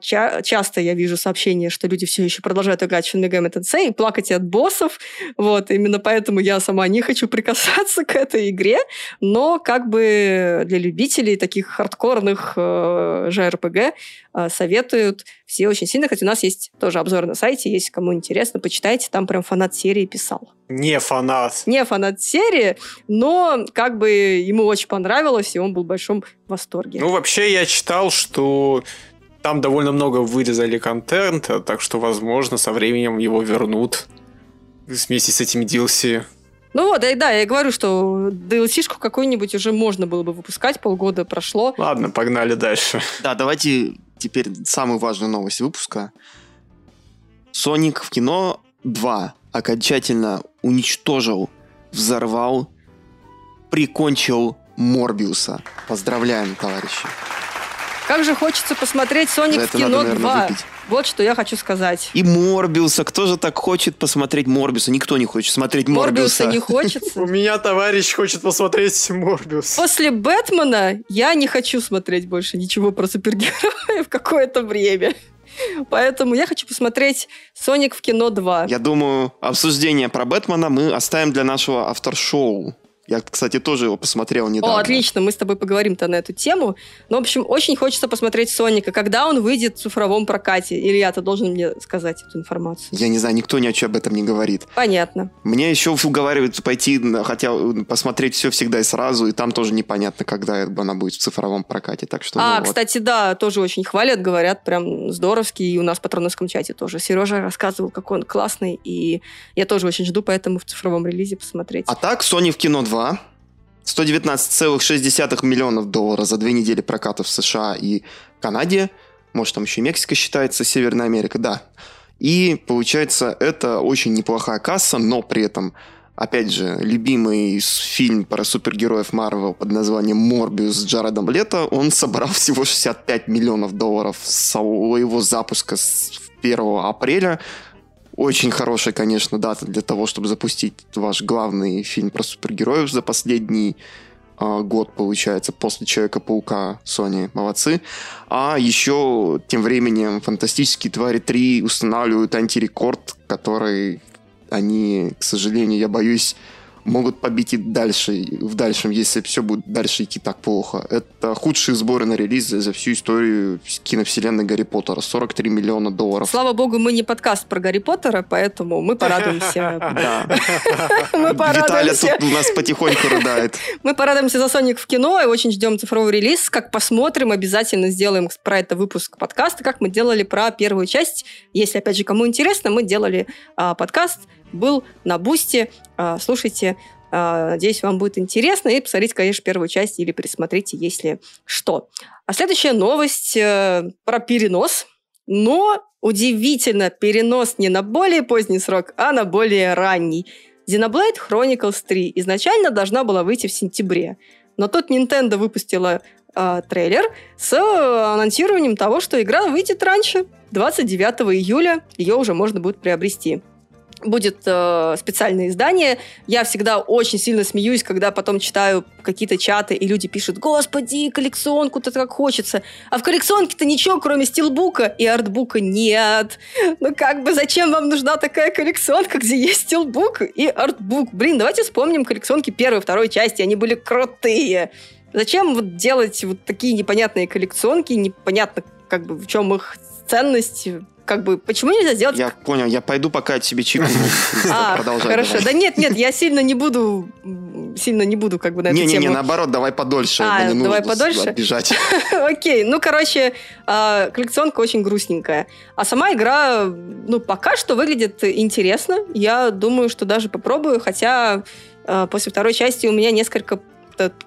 ча- часто я вижу сообщения, что люди все еще продолжают играть в Shin Megami Tensei и плакать от боссов. Вот, именно поэтому я сама не хочу прикасаться к этой игре, но как бы для любителей таких хардкорных э, JRPG э, советуют все очень сильно, хотя у нас есть тоже обзор на сайте, если кому интересно, почитайте, там прям фанат серии писал. Не фанат. Не фанат серии, но как бы ему очень понравилось, и он был в большом восторге. Ну, вообще, я читал, что там довольно много вырезали контента, так что, возможно, со временем его вернут вместе с этими DLC. Ну вот, да, я и говорю, что DLC-шку какую-нибудь уже можно было бы выпускать, полгода прошло. Ладно, погнали дальше. Да, давайте теперь самую важную новость выпуска. Соник в кино 2 окончательно уничтожил, взорвал, прикончил Морбиуса. Поздравляем, товарищи. Как же хочется посмотреть «Соник в кино надо, наверное, 2». Выпить. Вот что я хочу сказать. И Морбиуса. Кто же так хочет посмотреть Морбиуса? Никто не хочет смотреть Морбиуса. Морбиуса не хочется. У меня товарищ хочет посмотреть Морбиуса. После Бэтмена я не хочу смотреть больше ничего про супергероев какое-то время. Поэтому я хочу посмотреть «Соник в кино 2». Я думаю, обсуждение про Бэтмена мы оставим для нашего автор-шоу. Я, кстати, тоже его посмотрел недавно. О, отлично, мы с тобой поговорим-то на эту тему. Ну, в общем, очень хочется посмотреть Соника. Когда он выйдет в цифровом прокате? Илья, ты должен мне сказать эту информацию. Я не знаю, никто ни о чем об этом не говорит. Понятно. Мне еще уговаривают пойти, хотя посмотреть все всегда и сразу, и там тоже непонятно, когда она будет в цифровом прокате. Так что, а, ну, кстати, вот. да, тоже очень хвалят, говорят, прям здоровский, и у нас в патроновском чате тоже. Сережа рассказывал, какой он классный, и я тоже очень жду, поэтому в цифровом релизе посмотреть. А так, Sony в кино 2 119,6 миллионов долларов за две недели проката в США и Канаде. Может, там еще и Мексика считается, Северная Америка, да. И получается, это очень неплохая касса, но при этом, опять же, любимый фильм про супергероев Марвел под названием «Морбиус» с Джаредом Лето, он собрал всего 65 миллионов долларов с своего запуска с 1 апреля. Очень хорошая, конечно, дата для того, чтобы запустить ваш главный фильм про супергероев за последний э, год, получается, после Человека-паука Sony. Молодцы. А еще тем временем Фантастические твари 3 устанавливают антирекорд, который они, к сожалению, я боюсь, могут побить и дальше, в дальшем, если все будет дальше идти так плохо. Это худшие сборы на релиз за всю историю киновселенной Гарри Поттера. 43 миллиона долларов. Слава богу, мы не подкаст про Гарри Поттера, поэтому мы порадуемся. Да. Виталя тут у нас потихоньку рыдает. Мы порадуемся за Соник в кино и очень ждем цифровой релиз. Как посмотрим, обязательно сделаем про это выпуск подкаста, как мы делали про первую часть. Если, опять же, кому интересно, мы делали а, подкаст был на Бусте. А, слушайте, а, надеюсь, вам будет интересно. И посмотрите, конечно, первую часть или присмотрите, если что. А следующая новость э, про перенос. Но удивительно, перенос не на более поздний срок, а на более ранний. Xenoblade Chronicles 3 изначально должна была выйти в сентябре. Но тут Nintendo выпустила э, трейлер с анонсированием того, что игра выйдет раньше. 29 июля ее уже можно будет приобрести будет э, специальное издание. Я всегда очень сильно смеюсь, когда потом читаю какие-то чаты, и люди пишут, господи, коллекционку-то как хочется. А в коллекционке-то ничего, кроме стилбука и артбука нет. Ну как бы зачем вам нужна такая коллекционка, где есть стилбук и артбук? Блин, давайте вспомним коллекционки первой и второй части, они были крутые. Зачем вот делать вот такие непонятные коллекционки, непонятно как бы в чем их ценность, как бы, почему нельзя сделать... Я понял, я пойду пока тебе чипну. А, хорошо. Да нет, нет, я сильно не буду, сильно не буду как бы на эту тему. Не-не-не, наоборот, давай подольше. А, давай подольше? Бежать. Окей, ну, короче, а, коллекционка очень грустненькая. А сама игра, ну, пока что выглядит интересно. Я думаю, что даже попробую, хотя а, после второй части у меня несколько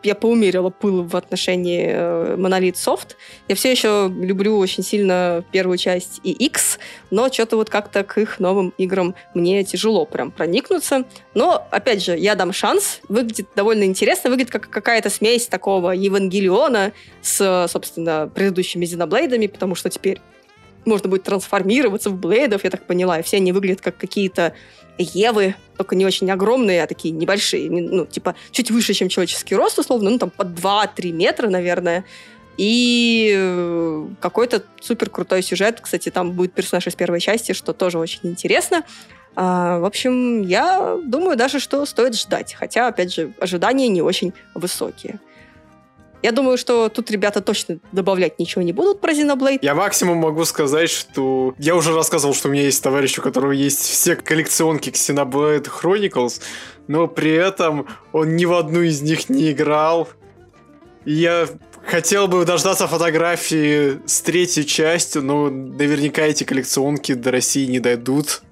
я поумерила пыл в отношении э, Monolith Soft. Я все еще люблю очень сильно первую часть и X, но что-то вот как-то к их новым играм мне тяжело прям проникнуться. Но, опять же, я дам шанс. Выглядит довольно интересно. Выглядит как какая-то смесь такого Евангелиона с, собственно, предыдущими Зеноблейдами, потому что теперь можно будет трансформироваться в блейдов, я так поняла, и все они выглядят как какие-то Евы, только не очень огромные, а такие небольшие, ну, типа, чуть выше, чем человеческий рост, условно, ну, там, по 2-3 метра, наверное. И э, какой-то супер крутой сюжет. Кстати, там будет персонаж из первой части, что тоже очень интересно. А, в общем, я думаю даже, что стоит ждать. Хотя, опять же, ожидания не очень высокие. Я думаю, что тут ребята точно добавлять ничего не будут про Xenoblade. Я максимум могу сказать, что... Я уже рассказывал, что у меня есть товарищ, у которого есть все коллекционки Xenoblade Chronicles, но при этом он ни в одну из них не играл. Я хотел бы дождаться фотографии с третьей частью, но наверняка эти коллекционки до России не дойдут.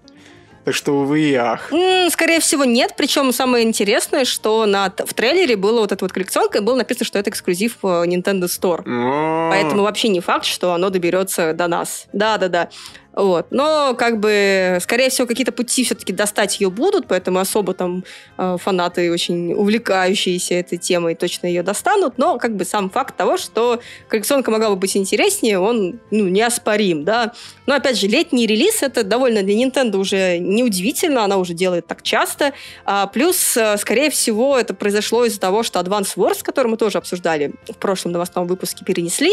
Так что, увы и ах. Скорее всего, нет. Причем самое интересное, что на, в трейлере была вот эта вот коллекционка, и было написано, что это эксклюзив Nintendo Store. Поэтому вообще не факт, что оно доберется до нас. Да-да-да. Вот. Но, как бы, скорее всего, какие-то пути все-таки достать ее будут, поэтому особо там э, фанаты очень увлекающиеся этой темой точно ее достанут. Но, как бы, сам факт того, что коллекционка могла бы быть интереснее, он, ну, неоспорим, да. Но, опять же, летний релиз, это довольно для Nintendo уже неудивительно, она уже делает так часто. А, плюс, э, скорее всего, это произошло из-за того, что Advance Wars, который мы тоже обсуждали в прошлом новостном выпуске, перенесли.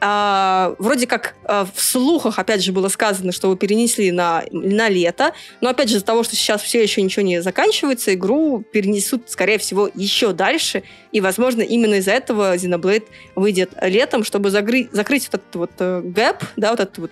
А, вроде как а, в слухах, опять же, было сказано, что его перенесли на, на лето, но, опять же, из-за того, что сейчас все еще ничего не заканчивается, игру перенесут, скорее всего, еще дальше, и, возможно, именно из-за этого Xenoblade выйдет летом, чтобы загры- закрыть вот этот вот э, гэп, да, вот этот вот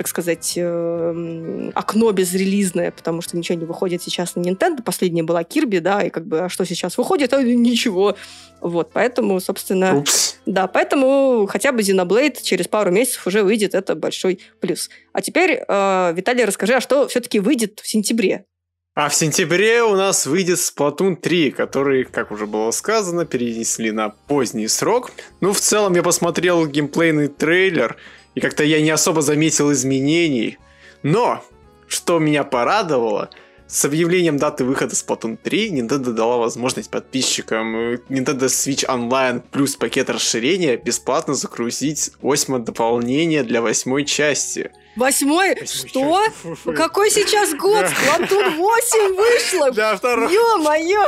так сказать, э, окно безрелизное, потому что ничего не выходит сейчас на Nintendo. Последняя была Kirby, да, и как бы, а что сейчас выходит? А, ничего. Вот, поэтому, собственно... Упс. Да, поэтому хотя бы Xenoblade через пару месяцев уже выйдет, это большой плюс. А теперь, э, Виталий, расскажи, а что все-таки выйдет в сентябре? А в сентябре у нас выйдет Splatoon 3, который, как уже было сказано, перенесли на поздний срок. Ну, в целом, я посмотрел геймплейный трейлер, и как-то я не особо заметил изменений. Но, что меня порадовало, с объявлением даты выхода Splatoon 3 Nintendo дала возможность подписчикам э, Nintendo Switch Online плюс пакет расширения бесплатно загрузить восьмое дополнение для восьмой части. Восьмой? Восьмой Что? части. Какой сейчас год? Splatoon 8 вышло! Да, второй. Ё-моё!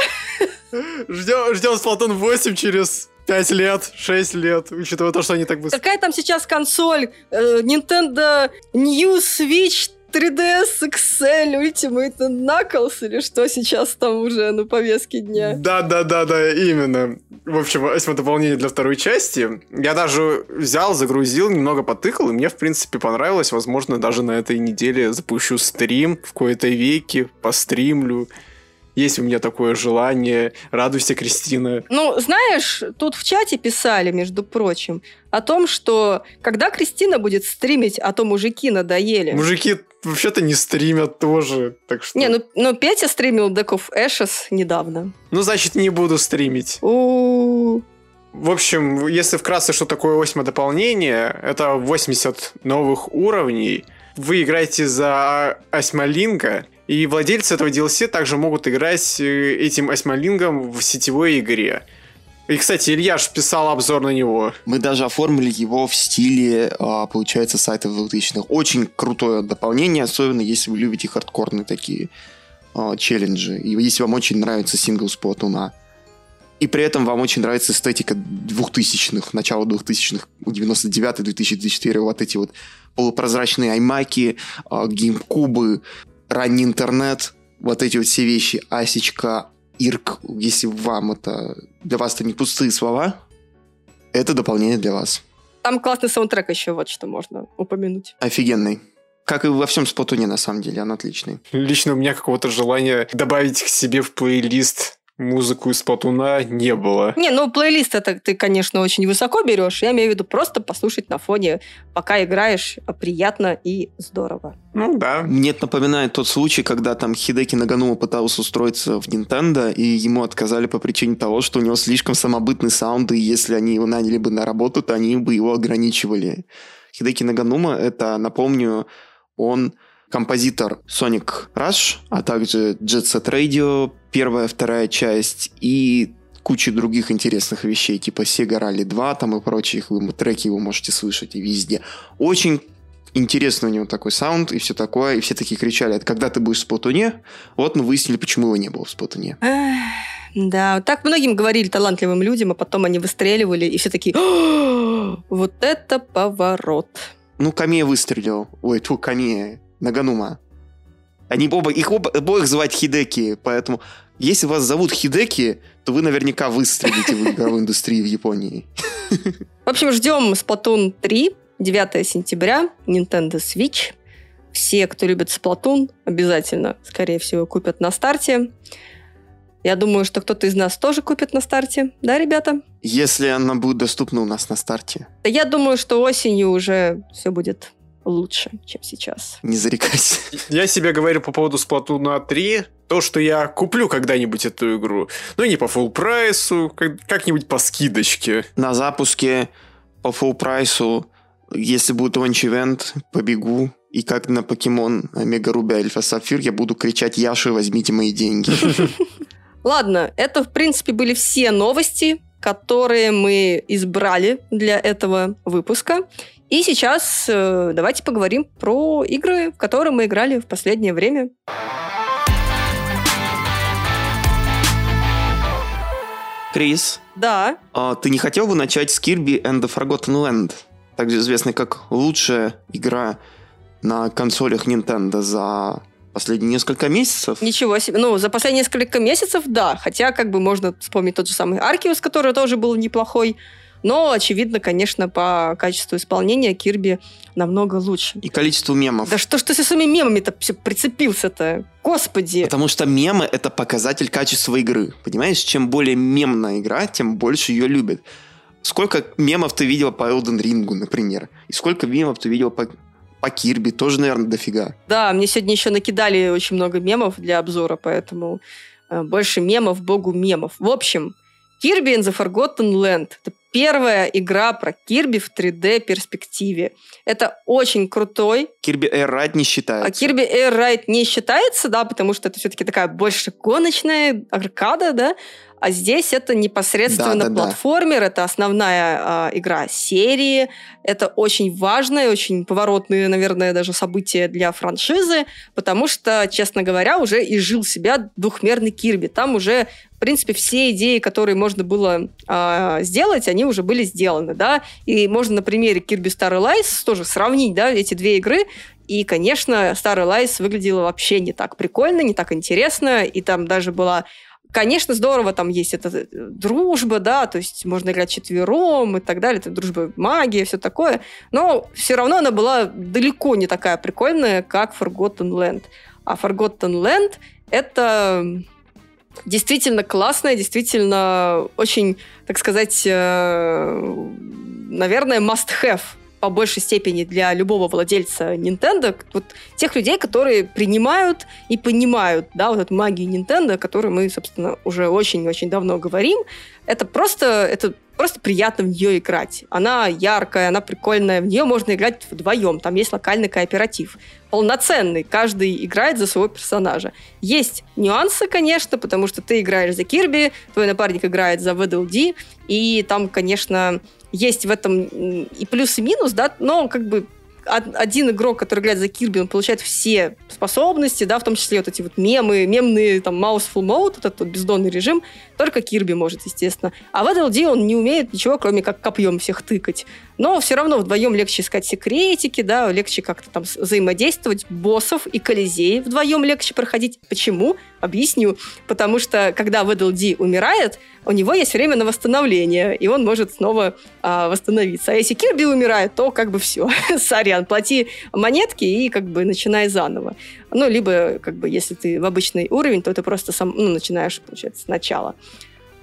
Ждем, ждем Splatoon 8 через 5 лет, 6 лет, учитывая то, что они так быстро... Какая там сейчас консоль? Э, Nintendo New Switch 3DS XL Ultimate Knuckles или что сейчас там уже на повестке дня? Да, да, да, да, именно. В общем, восьмое дополнение для второй части. Я даже взял, загрузил, немного потыкал, и мне, в принципе, понравилось. Возможно, даже на этой неделе запущу стрим в кои-то веки, постримлю. Есть у меня такое желание. Радуйся, Кристина. Ну, знаешь, тут в чате писали, между прочим, о том, что когда Кристина будет стримить, а то мужики надоели. Мужики вообще-то не стримят тоже, так что... Не, ну, ну Петя стримил Deck of Ashes недавно. Ну, значит, не буду стримить. У В общем, если вкратце, что такое восьмое дополнение, это 80 новых уровней. Вы играете за Осьмолинга, и владельцы этого DLC также могут играть э, этим Осьмолингом в сетевой игре. И, кстати, Ильяш писал обзор на него. Мы даже оформили его в стиле, а, получается, сайтов 2000-х. Очень крутое дополнение, особенно если вы любите хардкорные такие а, челленджи. И если вам очень нравится сингл Сплатуна. И при этом вам очень нравится эстетика 2000-х, начала 2000-х, 99-2004, вот эти вот полупрозрачные аймаки, а, геймкубы, ранний интернет, вот эти вот все вещи, асечка, ирк, если вам это, для вас это не пустые слова, это дополнение для вас. Там классный саундтрек еще, вот что можно упомянуть. Офигенный. Как и во всем Сплатуне, на самом деле, он отличный. Лично у меня какого-то желания добавить к себе в плейлист музыку из Платуна не было. Не, ну плейлист это ты, конечно, очень высоко берешь. Я имею в виду просто послушать на фоне, пока играешь, приятно и здорово. Ну да. Мне это напоминает тот случай, когда там Хидеки Наганума пытался устроиться в Nintendo, и ему отказали по причине того, что у него слишком самобытный саунд, и если они его наняли бы на работу, то они бы его ограничивали. Хидеки Наганума, это, напомню, он композитор Sonic Rush, а также Jet Set Radio, первая, вторая часть, и куча других интересных вещей, типа Sega Rally 2 там и прочих, вы треки его можете слышать и везде. Очень интересный у него такой саунд и все такое, и все такие кричали, «Это когда ты будешь в Сплатуне? Вот мы выяснили, почему его не было в Сплатуне. Да, так многим говорили талантливым людям, а потом они выстреливали, и все такие, «О, вот это поворот. Ну, Камия выстрелил. Ой, тьфу, Камия. Наганума. Они оба, их оба, обоих звать Хидеки, поэтому если вас зовут Хидеки, то вы наверняка выстрелите в игровой индустрии в Японии. В общем, ждем Splatoon 3, 9 сентября, Nintendo Switch. Все, кто любит Splatoon, обязательно, скорее всего, купят на старте. Я думаю, что кто-то из нас тоже купит на старте. Да, ребята? Если она будет доступна у нас на старте, Я думаю, что осенью уже все будет лучше, чем сейчас. не зарекайся. Я себе говорю по поводу Сплатуна 3, то, что я куплю когда-нибудь эту игру. Ну, не по фул прайсу, как- как-нибудь по скидочке. На запуске по full прайсу, если будет лонч ивент, побегу И как на покемон Омега Руби Альфа Сапфир я буду кричать «Яши, возьмите мои деньги». Ладно, это, в принципе, были все новости, которые мы избрали для этого выпуска. И сейчас э, давайте поговорим про игры, в которые мы играли в последнее время. Крис, Да, а ты не хотел бы начать с Kirby and the Forgotten Land? Также известный как лучшая игра на консолях Nintendo за последние несколько месяцев. ничего себе. Ну, за последние несколько месяцев, да. Хотя, как бы можно вспомнить тот же самый Аркиус, который тоже был неплохой. Но, очевидно, конечно, по качеству исполнения Кирби намного лучше. И количество мемов. Да что ж ты со своими мемами-то все прицепился-то? Господи! Потому что мемы это показатель качества игры. Понимаешь, чем более мемная игра, тем больше ее любят. Сколько мемов ты видел по Elden Ring, например? И сколько мемов ты видел по, по Кирби? Тоже, наверное, дофига. Да, мне сегодня еще накидали очень много мемов для обзора, поэтому э, больше мемов, богу мемов. В общем, Kirby and the Forgotten Land. Это первая игра про Кирби в 3D-перспективе. Это очень крутой. Кирби Air Ride не считается. А Kirby Air Ride не считается, да, потому что это все-таки такая больше гоночная аркада, да, а здесь это непосредственно Да, да, да. платформер, это основная а, игра серии, это очень важное, очень поворотное, наверное, даже событие для франшизы, потому что, честно говоря, уже и жил себя двухмерный Кирби. Там уже, в принципе, все идеи, которые можно было а, сделать, они уже были сделаны, да, и можно на примере Kirby Star Allies тоже сравнить, да, эти две игры, и, конечно, Star Allies выглядела вообще не так прикольно, не так интересно, и там даже была Конечно, здорово, там есть эта э, дружба, да, то есть можно играть четвером и так далее, это дружба, магия, все такое, но все равно она была далеко не такая прикольная, как Forgotten Land. А Forgotten Land — это действительно классная, действительно очень, так сказать, э, наверное, must-have по большей степени для любого владельца Nintendo, вот тех людей, которые принимают и понимают, да, вот эту магию Nintendo, о которой мы, собственно, уже очень-очень давно говорим, это просто, это просто приятно в нее играть. Она яркая, она прикольная, в нее можно играть вдвоем, там есть локальный кооператив. Полноценный, каждый играет за своего персонажа. Есть нюансы, конечно, потому что ты играешь за Кирби, твой напарник играет за VDLD, и там, конечно, есть в этом и плюс, и минус, да, но как бы один игрок, который играет за Кирби, он получает все способности, да, в том числе вот эти вот мемы, мемные, там, mouse full mode, вот этот вот бездонный режим, только Кирби может, естественно. А в LD он не умеет ничего, кроме как копьем всех тыкать. Но все равно вдвоем легче искать секретики, да, легче как-то там взаимодействовать, боссов и колизеи вдвоем легче проходить. Почему? Объясню. Потому что, когда VDLD умирает, у него есть время на восстановление, и он может снова а, восстановиться. А если Кирби умирает, то как бы все. Сорян, плати монетки и как бы начинай заново. Ну, либо, как бы, если ты в обычный уровень, то ты просто сам, ну, начинаешь, получается, сначала.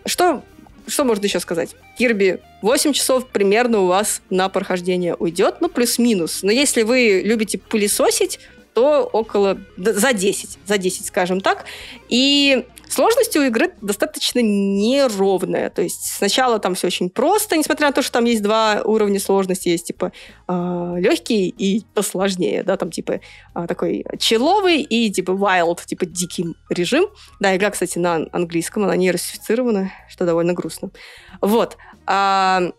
Что, что можно еще сказать? Кирби 8 часов примерно у вас на прохождение уйдет, ну, плюс-минус. Но если вы любите пылесосить, то около... за 10, за 10, скажем так. И сложность у игры достаточно неровная. То есть сначала там все очень просто, несмотря на то, что там есть два уровня сложности. Есть, типа, легкий и посложнее, да, там, типа, а, такой человый и, типа, wild, типа, дикий режим. Да, игра, кстати, на английском, она не русифицирована, что довольно грустно. Вот. А,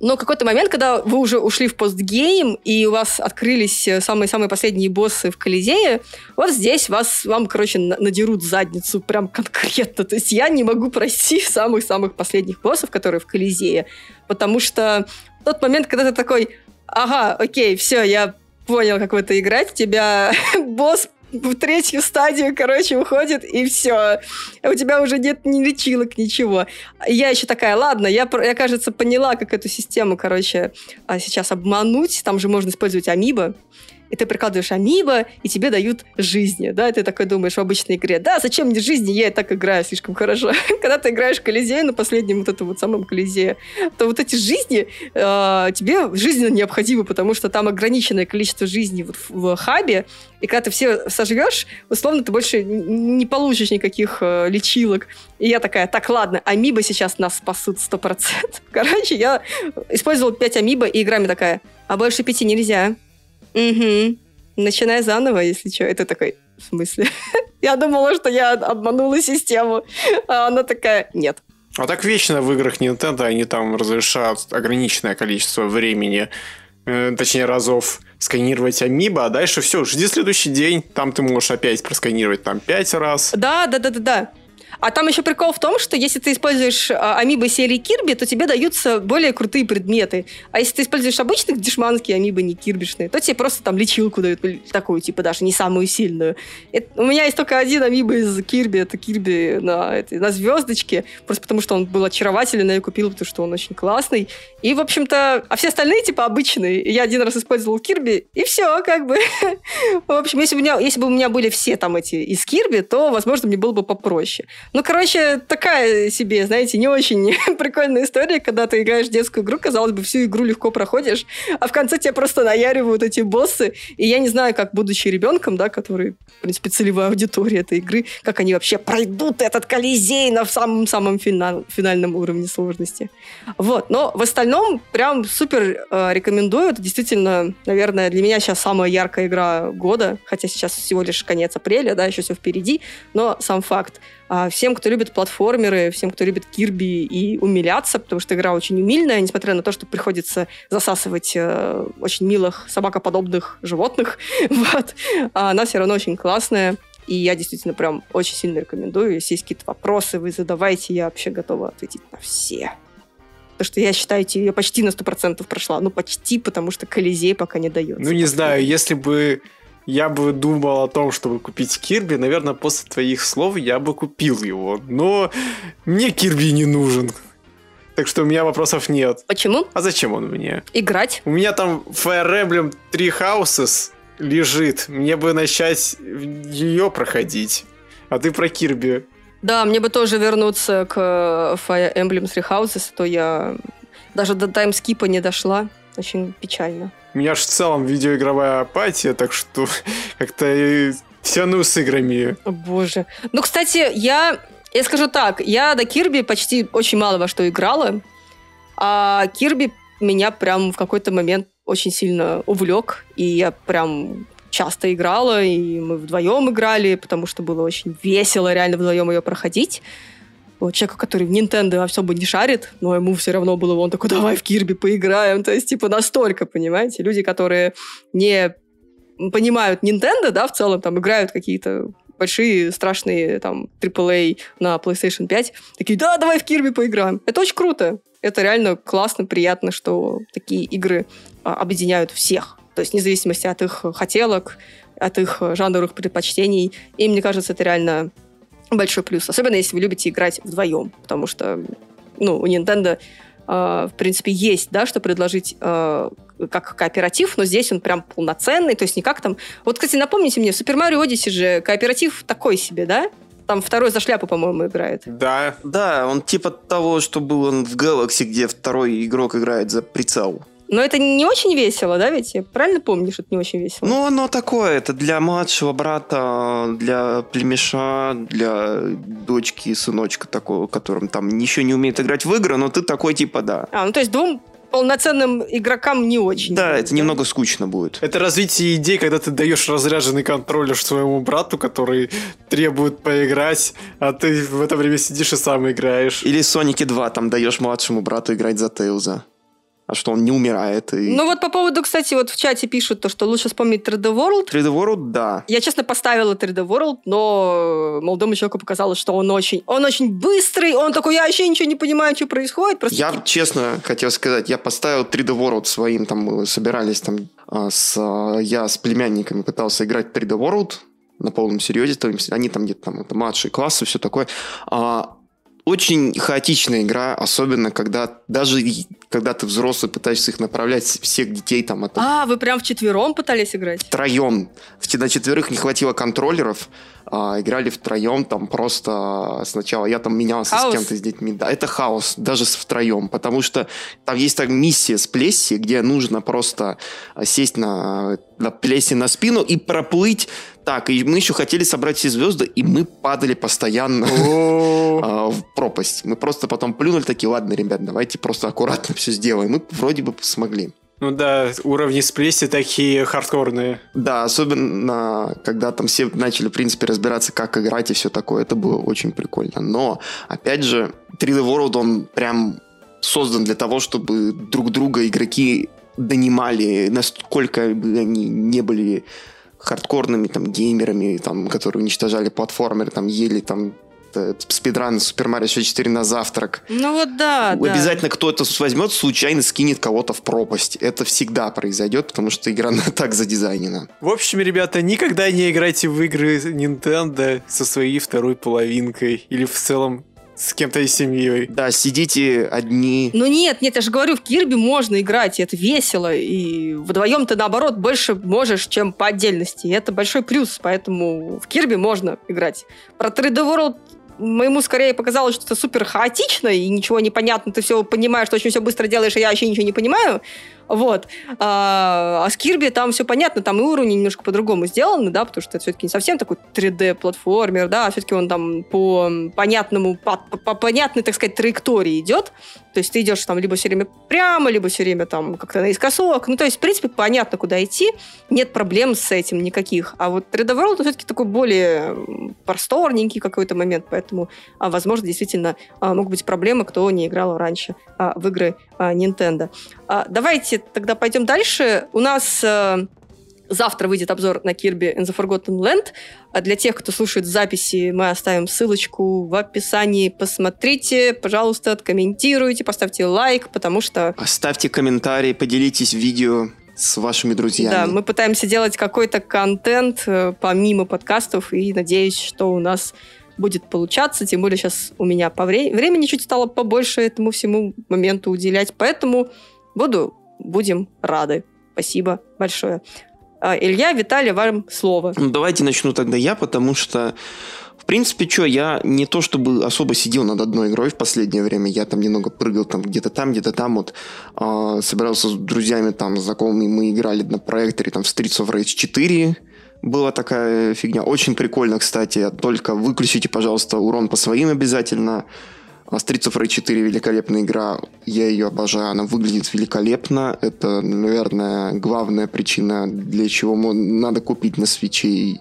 но какой-то момент, когда вы уже ушли в постгейм, и у вас открылись э, самые-самые последние боссы в Колизее, вот здесь вас, вам, короче, на- надерут задницу прям конкретно. То есть я не могу пройти самых-самых последних боссов, которые в Колизее, потому что тот момент, когда ты такой, ага, окей, все, я понял, как в это играть, тебя босс в третью стадию, короче, уходит, и все. У тебя уже нет ни лечилок, ничего. Я еще такая, ладно, я, я, кажется, поняла, как эту систему, короче, а, сейчас обмануть. Там же можно использовать амибо. И ты прикладываешь амибо, и тебе дают жизни, да, ты такой думаешь в обычной игре, да, зачем мне жизни, я и так играю слишком хорошо. Когда ты играешь в Колизее, на последнем вот этом вот самом Колизее, то вот эти жизни э, тебе жизненно необходимы, потому что там ограниченное количество жизней в, хабе, и когда ты все сожрешь, условно, ты больше не получишь никаких э, лечилок. И я такая, так, ладно, амибо сейчас нас спасут 100%. Короче, я использовала 5 амибо, и игра мне такая, а больше пяти нельзя. Угу. Начинай заново, если что. Это такой, в смысле? я думала, что я обманула систему. А она такая, нет. А так вечно в играх Nintendo они там разрешают ограниченное количество времени, э, точнее разов сканировать амиба, а дальше все, жди следующий день, там ты можешь опять просканировать там пять раз. Да, да, да, да, да. А там еще прикол в том, что если ты используешь а, амибы серии Кирби, то тебе даются более крутые предметы. А если ты используешь обычных дешманские амибы, не кирбишные, то тебе просто там лечилку дают, такую, типа, даже не самую сильную. Это, у меня есть только один амиба из Кирби, это Кирби на, это, на звездочке, просто потому что он был очарователен, я купил, потому что он очень классный. И, в общем-то, а все остальные, типа, обычные. Я один раз использовал Кирби, и все, как бы. в общем, если бы, у меня, если бы у меня были все там эти из Кирби, то, возможно, мне было бы попроще. Ну, короче, такая себе, знаете, не очень прикольная история, когда ты играешь в детскую игру, казалось бы, всю игру легко проходишь, а в конце тебя просто наяривают эти боссы. И я не знаю, как будучи ребенком, да, который, в принципе, целевая аудитория этой игры, как они вообще пройдут этот колизей на самом-самом финал, финальном уровне сложности. Вот. Но в остальном прям супер э, рекомендую. Это действительно, наверное, для меня сейчас самая яркая игра года, хотя сейчас всего лишь конец апреля, да, еще все впереди, но сам факт. А всем, кто любит платформеры, всем, кто любит Кирби и умиляться, потому что игра очень умильная, несмотря на то, что приходится засасывать э, очень милых собакоподобных животных, вот, а она все равно очень классная. И я действительно прям очень сильно рекомендую. Если есть какие-то вопросы, вы задавайте, я вообще готова ответить на все. Потому что я считаю, я почти на 100% прошла. Ну, почти, потому что Колизей пока не дает. Ну, не знаю, если бы я бы думал о том, чтобы купить Кирби. Наверное, после твоих слов я бы купил его. Но мне Кирби не нужен. Так что у меня вопросов нет. Почему? А зачем он мне? Играть. У меня там Fire Emblem Three Houses лежит. Мне бы начать ее проходить. А ты про Кирби. Да, мне бы тоже вернуться к Fire Emblem Three Houses, а то я даже до таймскипа не дошла. Очень печально. Меня же в целом видеоигровая апатия, так что как-то тяну с играми. О, боже. Ну, кстати, я, я скажу так, я до Кирби почти очень мало во что играла, а Кирби меня прям в какой-то момент очень сильно увлек, и я прям часто играла, и мы вдвоем играли, потому что было очень весело реально вдвоем ее проходить вот, человека, который в Nintendo особо не шарит, но ему все равно было, он такой, давай в Кирби поиграем. То есть, типа, настолько, понимаете? Люди, которые не понимают Nintendo, да, в целом, там, играют какие-то большие, страшные, там, AAA на PlayStation 5, такие, да, давай в Кирби поиграем. Это очень круто. Это реально классно, приятно, что такие игры а, объединяют всех. То есть, вне зависимости от их хотелок, от их жанровых предпочтений. И мне кажется, это реально большой плюс. Особенно, если вы любите играть вдвоем, потому что, ну, у Nintendo, э, в принципе, есть, да, что предложить э, как кооператив, но здесь он прям полноценный, то есть не как там... Вот, кстати, напомните мне, в Super Mario Odyssey же кооператив такой себе, да? Там второй за шляпу, по-моему, играет. Да. Да, он типа того, что был он в Galaxy, где второй игрок играет за прицел. Но это не очень весело, да, ведь? Я правильно помню, что это не очень весело? Ну, оно такое. Это для младшего брата, для племеша, для дочки и сыночка такого, которым там еще не умеет играть в игры, но ты такой типа да. А, ну то есть двум полноценным игрокам не очень. Да, это да? немного скучно будет. Это развитие идей, когда ты даешь разряженный контроллер своему брату, который требует поиграть, а ты в это время сидишь и сам играешь. Или Соники 2, там даешь младшему брату играть за Тейлза что он не умирает. И... Ну вот по поводу, кстати, вот в чате пишут то, что лучше вспомнить 3D World. 3D World, да. Я, честно, поставила 3D World, но молодому человеку показалось, что он очень, он очень быстрый, он такой, я вообще ничего не понимаю, что происходит. Просто я, честно, хотел сказать, я поставил 3D World своим, там мы собирались там а, с, а, я с племянниками пытался играть 3D World, на полном серьезе, там, они там где-то там, это младшие классы, все такое. А, очень хаотичная игра, особенно когда даже когда ты взрослый пытаешься их направлять, всех детей там... Это... А, вы прям в четвером пытались играть? Втроем. На четверых не хватило контроллеров, а, играли втроем, там просто сначала я там менялся хаос. с кем-то с детьми. Да, это хаос, даже с втроем, потому что там есть так миссия с Плесси, где нужно просто а, сесть на, на Плесси на спину и проплыть так, и мы еще хотели собрать все звезды, и мы падали постоянно а, в пропасть. Мы просто потом плюнули такие, ладно, ребят, давайте просто аккуратно все сделаем. Мы вроде бы смогли. Ну да, уровни сплеси такие хардкорные. Да, особенно когда там все начали, в принципе, разбираться, как играть и все такое. Это было очень прикольно. Но, опять же, 3D World, он прям создан для того, чтобы друг друга игроки донимали, насколько они не были хардкорными там геймерами, там, которые уничтожали платформеры, там ели там спидран Супер Марио 64 на завтрак. Ну вот да, Обязательно да. кто-то возьмет, случайно скинет кого-то в пропасть. Это всегда произойдет, потому что игра так задизайнена. В общем, ребята, никогда не играйте в игры Nintendo со своей второй половинкой. Или в целом с кем-то из семьей. Да, сидите одни. Ну нет, нет, я же говорю, в Кирби можно играть, и это весело, и вдвоем ты, наоборот, больше можешь, чем по отдельности. И это большой плюс, поэтому в Кирби можно играть. Про 3D World моему скорее показалось, что это супер хаотично и ничего не понятно. Ты все понимаешь, что очень все быстро делаешь, а я вообще ничего не понимаю. Вот. А, а с Кирби там все понятно, там и уровни немножко по-другому сделаны, да, потому что это все-таки не совсем такой 3D-платформер, да, а все-таки он там по понятному, по, по понятной, так сказать, траектории идет. То есть ты идешь там либо все время прямо, либо все время там как-то наискосок. Ну, то есть, в принципе, понятно, куда идти. Нет проблем с этим никаких. А вот 3D World все-таки такой более просторненький какой-то момент, поэтому, а, возможно, действительно а, могут быть проблемы, кто не играл раньше а, в игры Nintendo. Давайте тогда пойдем дальше. У нас э, завтра выйдет обзор на Kirby and the Forgotten Land. А для тех, кто слушает записи, мы оставим ссылочку в описании. Посмотрите, пожалуйста, откомментируйте, поставьте лайк, потому что... Оставьте комментарий, поделитесь видео с вашими друзьями. Да, мы пытаемся делать какой-то контент э, помимо подкастов, и надеюсь, что у нас будет получаться, тем более сейчас у меня по вре- времени чуть стало побольше этому всему моменту уделять, поэтому буду, будем рады. Спасибо большое. А, Илья, Виталий, вам слово. Ну, давайте начну тогда я, потому что в принципе, что, я не то чтобы особо сидел над одной игрой в последнее время, я там немного прыгал там где-то там, где-то там, вот э, собирался с друзьями там, знакомыми, мы играли на проекторе там в Streets of Rage 4, была такая фигня. Очень прикольно, кстати. Только выключите, пожалуйста, урон по своим обязательно. А Streets of Rage 4 великолепная игра. Я ее обожаю. Она выглядит великолепно. Это, наверное, главная причина, для чего надо купить на свече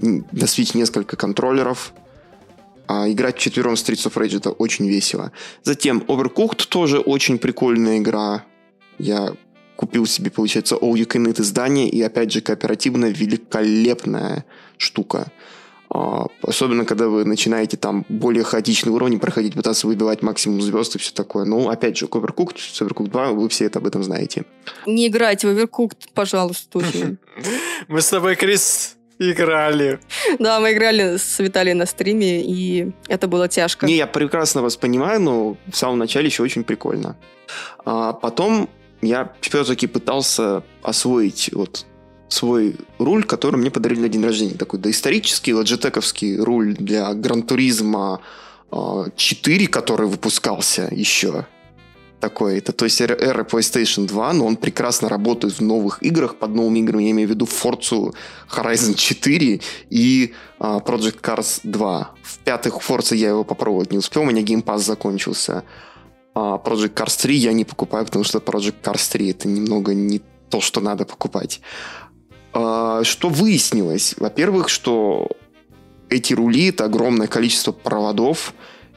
на Switch несколько контроллеров. А играть четвером Streets of Rage это очень весело. Затем Overcooked тоже очень прикольная игра. Я купил себе, получается, All You Can Eat издание, и опять же кооперативно великолепная штука. А, особенно, когда вы начинаете там более хаотичные уровни проходить, пытаться выбивать максимум звезд и все такое. Ну, опять же, Overcooked, Overcooked 2, вы все это об этом знаете. Не играйте в Overcooked, пожалуйста, Мы с тобой, Крис, играли. Да, мы играли с Виталием на стриме, и это было тяжко. Не, я прекрасно вас понимаю, но в самом начале еще очень прикольно. А потом я все-таки пытался освоить вот свой руль, который мне подарили на день рождения. Такой доисторический лоджитековский руль для Гран-туризма 4, который выпускался еще. Такой, это то есть эра PlayStation 2, но он прекрасно работает в новых играх. Под новыми играми я имею в виду Forza Horizon 4 и uh, Project Cars 2. В пятых Forza я его попробовать не успел, у меня геймпас закончился. А Project Cars 3 я не покупаю, потому что Project Cars 3 это немного не то, что надо покупать. А, что выяснилось? Во-первых, что эти рули это огромное количество проводов,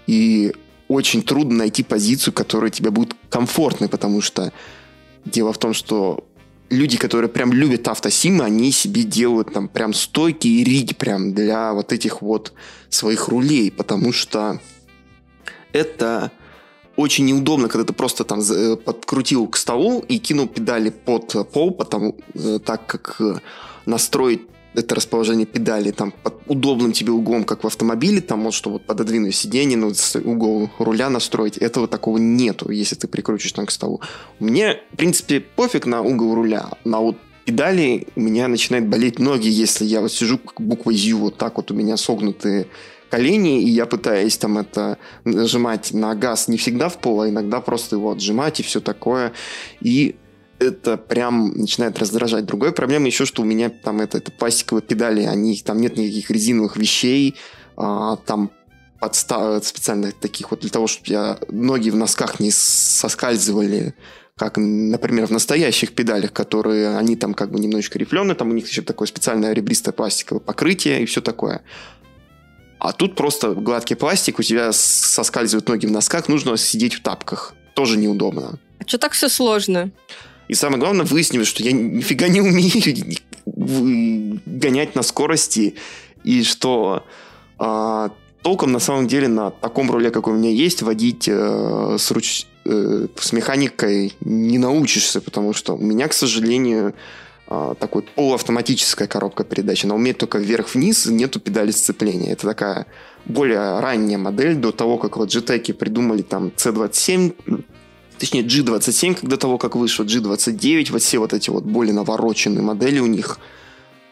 и очень трудно найти позицию, которая тебе будет комфортной, потому что дело в том, что люди, которые прям любят автосимы, они себе делают там прям стойки и риги прям для вот этих вот своих рулей, потому что это очень неудобно, когда ты просто там э, подкрутил к столу и кинул педали под пол, потому э, так как э, настроить это расположение педали там под удобным тебе углом, как в автомобиле, там вот что вот пододвинуть сиденье, ну, угол руля настроить, этого такого нету, если ты прикрутишь там к столу. Мне, в принципе, пофиг на угол руля, на вот педали у меня начинает болеть ноги, если я вот сижу как буквой U, вот так вот у меня согнутые колени, и я пытаюсь там это нажимать на газ не всегда в пол, а иногда просто его отжимать и все такое. И это прям начинает раздражать. Другой проблема еще, что у меня там это, это пластиковые педали, они, там нет никаких резиновых вещей, а, там подстав специальных таких вот для того, чтобы я ноги в носках не соскальзывали, как, например, в настоящих педалях, которые, они там как бы немножечко рифленые, там у них еще такое специальное ребристое пластиковое покрытие и все такое. А тут просто гладкий пластик, у тебя соскальзывают ноги в носках, нужно сидеть в тапках. Тоже неудобно. А что так все сложно? И самое главное, выяснилось, что я нифига не умею гонять на скорости, и что а, толком на самом деле на таком руле, как у меня есть, водить э, с, руч... э, с механикой не научишься, потому что у меня, к сожалению, э, такой полуавтоматическая коробка передач. Она умеет только вверх-вниз, нету педали сцепления. Это такая более ранняя модель до того, как вот GTEC придумали там C27, точнее G27, когда того, как вышел G29, вот все вот эти вот более навороченные модели у них.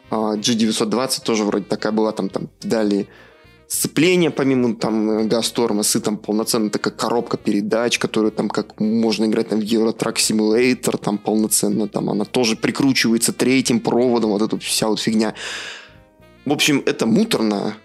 G920 тоже вроде такая была, там, там педали сцепление, помимо там газ-тормоз, и там полноценная такая коробка передач, которую там как можно играть там в Euro Truck Simulator, там полноценно, там она тоже прикручивается третьим проводом, вот эта вся вот фигня. В общем, это муторно,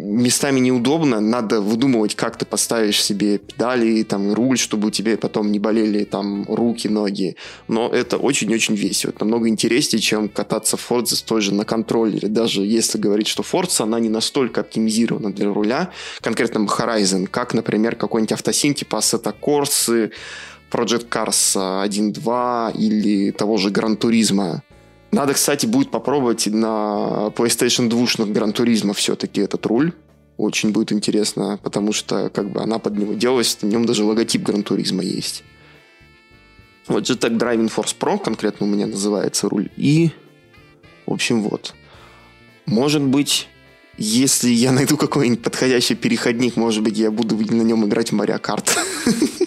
местами неудобно, надо выдумывать, как ты поставишь себе педали, там, руль, чтобы у тебя потом не болели там руки, ноги. Но это очень-очень весело. Это намного интереснее, чем кататься в Forza с той же на контроллере. Даже если говорить, что Forza, она не настолько оптимизирована для руля, конкретно Horizon, как, например, какой-нибудь автосин типа Assetto Corsa, Project Cars 1.2 или того же Gran Turismo надо, кстати, будет попробовать на PlayStation 2 Гран Туризма все-таки этот руль. Очень будет интересно, потому что как бы она под него делалась, на нем даже логотип Гран Туризма есть. Вот Jetec Driving Force Pro конкретно у меня называется руль. И, в общем, вот. Может быть, если я найду какой-нибудь подходящий переходник, может быть, я буду на нем играть в Mario Kart.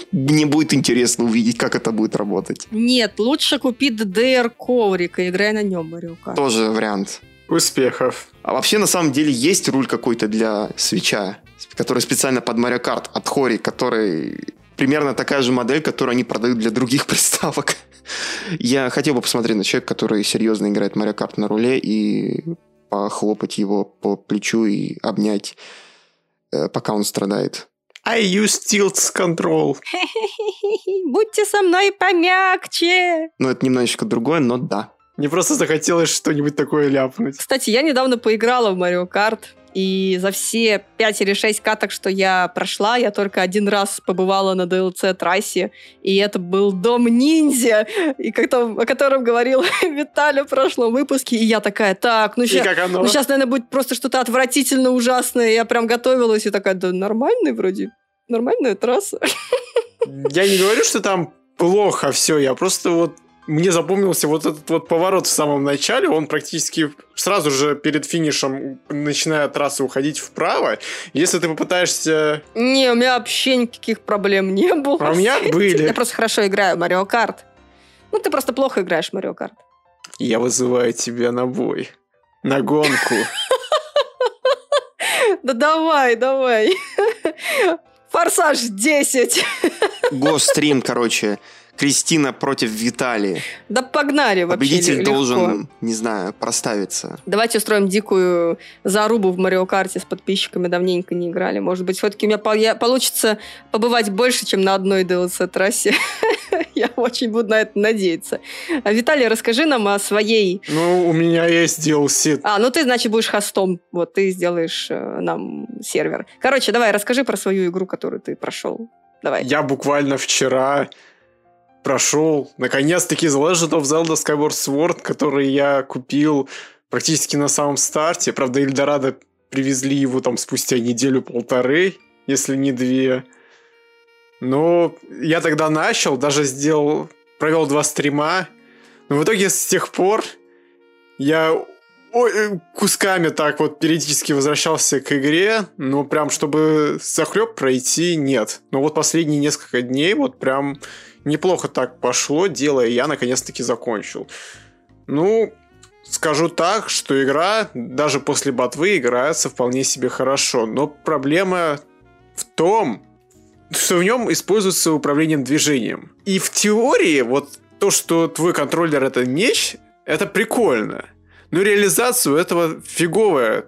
Мне будет интересно увидеть, как это будет работать. Нет, лучше купи DDR коврик и играй на нем Mario Kart. Тоже вариант. Успехов. А вообще, на самом деле, есть руль какой-то для свеча, который специально под Mario Kart от Хори, который примерно такая же модель, которую они продают для других приставок. Я хотел бы посмотреть на человека, который серьезно играет Mario Kart на руле и похлопать его по плечу и обнять, э, пока он страдает. I use tilt control. Будьте со мной помягче. Ну, это немножечко другое, но да. Мне просто захотелось что-нибудь такое ляпнуть. Кстати, я недавно поиграла в Mario Kart. И за все 5 или 6 каток, что я прошла, я только один раз побывала на DLC-трассе, и это был Дом Ниндзя, и как-то, о котором говорил Виталий в прошлом выпуске, и я такая, так, ну сейчас, ну сейчас, наверное, будет просто что-то отвратительно ужасное. Я прям готовилась и такая, да нормальный вроде, нормальная трасса. Я не говорю, что там плохо все, я просто вот мне запомнился вот этот вот поворот в самом начале, он практически сразу же перед финишем, начиная трассы уходить вправо. Если ты попытаешься... Не, у меня вообще никаких проблем не было. А у меня были. Я просто хорошо играю в Марио Карт. Ну, ты просто плохо играешь в Марио Карт. Я вызываю тебя на бой. На гонку. Да давай, давай. Форсаж 10. Гострим, короче. Кристина против Виталия. Да погнали вообще Победитель легко. должен, не знаю, проставиться. Давайте устроим дикую зарубу в Марио Карте с подписчиками. Давненько не играли. Может быть, все-таки у меня получится побывать больше, чем на одной DLC-трассе. Я очень буду на это надеяться. А, Виталий, расскажи нам о своей... Ну, у меня есть DLC. А, ну ты, значит, будешь хостом. Вот, ты сделаешь э, нам сервер. Короче, давай, расскажи про свою игру, которую ты прошел. Давай. Я буквально вчера прошел, наконец-таки, The Legend of Zelda Skyward Sword, который я купил практически на самом старте. Правда, Эльдорадо привезли его там спустя неделю-полторы, если не две. Но я тогда начал, даже сделал, провел два стрима. Но в итоге с тех пор я ой, кусками так вот периодически возвращался к игре, но прям чтобы захлеб пройти, нет. Но вот последние несколько дней вот прям неплохо так пошло дело, и я наконец-таки закончил. Ну, скажу так, что игра даже после ботвы играется вполне себе хорошо, но проблема в том, что в нем используется управлением движением. И в теории вот то, что твой контроллер это меч, это прикольно. Но реализацию этого фиговая.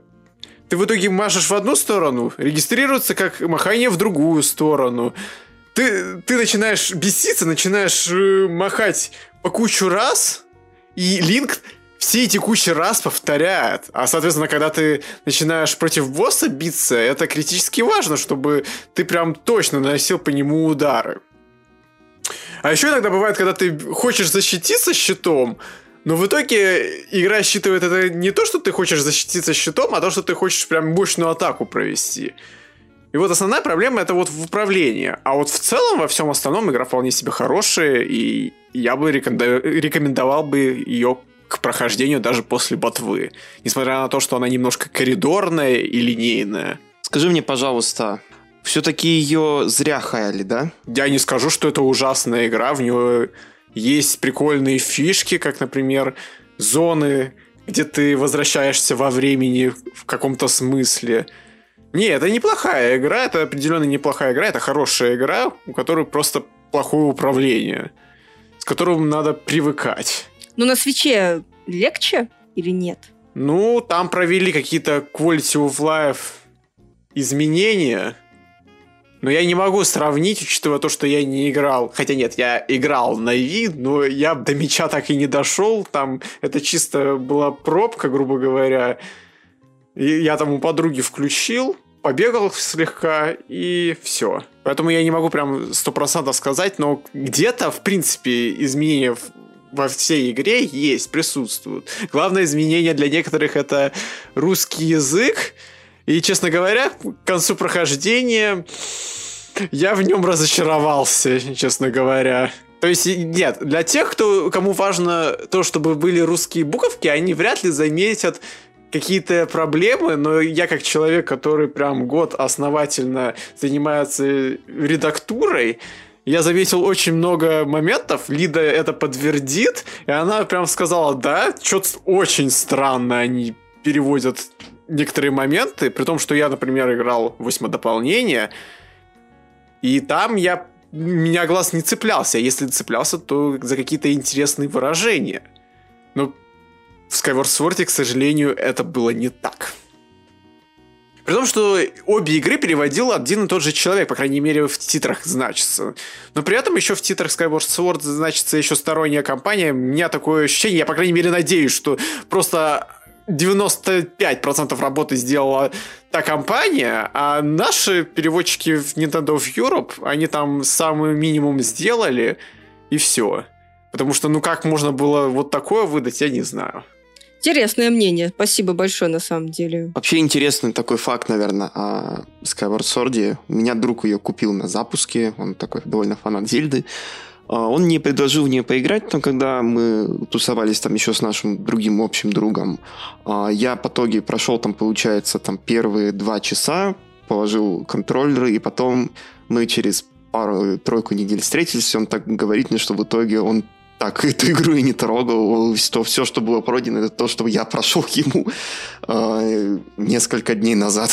ты в итоге машешь в одну сторону, регистрируется как махание в другую сторону. Ты, ты начинаешь беситься, начинаешь э, махать по кучу раз, и линк все эти кучи раз повторяет. А, соответственно, когда ты начинаешь против босса биться, это критически важно, чтобы ты прям точно наносил по нему удары. А еще иногда бывает, когда ты хочешь защититься щитом, но в итоге игра считывает это не то, что ты хочешь защититься щитом, а то, что ты хочешь прям мощную атаку провести. И вот основная проблема это вот в управлении. А вот в целом во всем остальном игра вполне себе хорошая, и я бы рекомендовал бы ее к прохождению даже после ботвы. Несмотря на то, что она немножко коридорная и линейная. Скажи мне, пожалуйста, все-таки ее зря хаяли, да? Я не скажу, что это ужасная игра. В нее есть прикольные фишки, как, например, зоны, где ты возвращаешься во времени в каком-то смысле. Не, это неплохая игра, это определенно неплохая игра, это хорошая игра, у которой просто плохое управление, с которым надо привыкать. Но на свече легче или нет? Ну, там провели какие-то quality of life изменения, но я не могу сравнить, учитывая то, что я не играл. Хотя нет, я играл на Wii, но я до меча так и не дошел. Там это чисто была пробка, грубо говоря. И я там у подруги включил, побегал слегка, и все. Поэтому я не могу прям сто процентов сказать, но где-то, в принципе, изменения во всей игре есть, присутствуют. Главное изменение для некоторых это русский язык. И, честно говоря, к концу прохождения я в нем разочаровался, честно говоря. То есть, нет, для тех, кто, кому важно то, чтобы были русские буковки, они вряд ли заметят какие-то проблемы, но я как человек, который прям год основательно занимается редактурой, я заметил очень много моментов, Лида это подтвердит, и она прям сказала, да, что-то очень странно они переводят некоторые моменты, при том, что я, например, играл в дополнение, и там я меня глаз не цеплялся, а если цеплялся, то за какие-то интересные выражения. Но в Skyward Sword, к сожалению, это было не так. При том, что обе игры переводил один и тот же человек, по крайней мере, в титрах значится. Но при этом еще в титрах Skyward Sword значится еще сторонняя компания. У меня такое ощущение, я, по крайней мере, надеюсь, что просто 95% работы сделала та компания, а наши переводчики в Nintendo of Europe, они там самый минимум сделали, и все. Потому что, ну как можно было вот такое выдать, я не знаю. Интересное мнение. Спасибо большое, на самом деле. Вообще интересный такой факт, наверное, о Skyward Sword. У меня друг ее купил на запуске. Он такой довольно фанат Зельды. А, он мне предложил в нее поиграть, но когда мы тусовались там еще с нашим другим общим другом, а, я по итоге прошел там, получается, там первые два часа, положил контроллеры, и потом мы через пару-тройку недель встретились, и он так говорит мне, что в итоге он так эту игру и не трогал. То все, что было пройдено, это то, что я прошел ему э, несколько дней назад.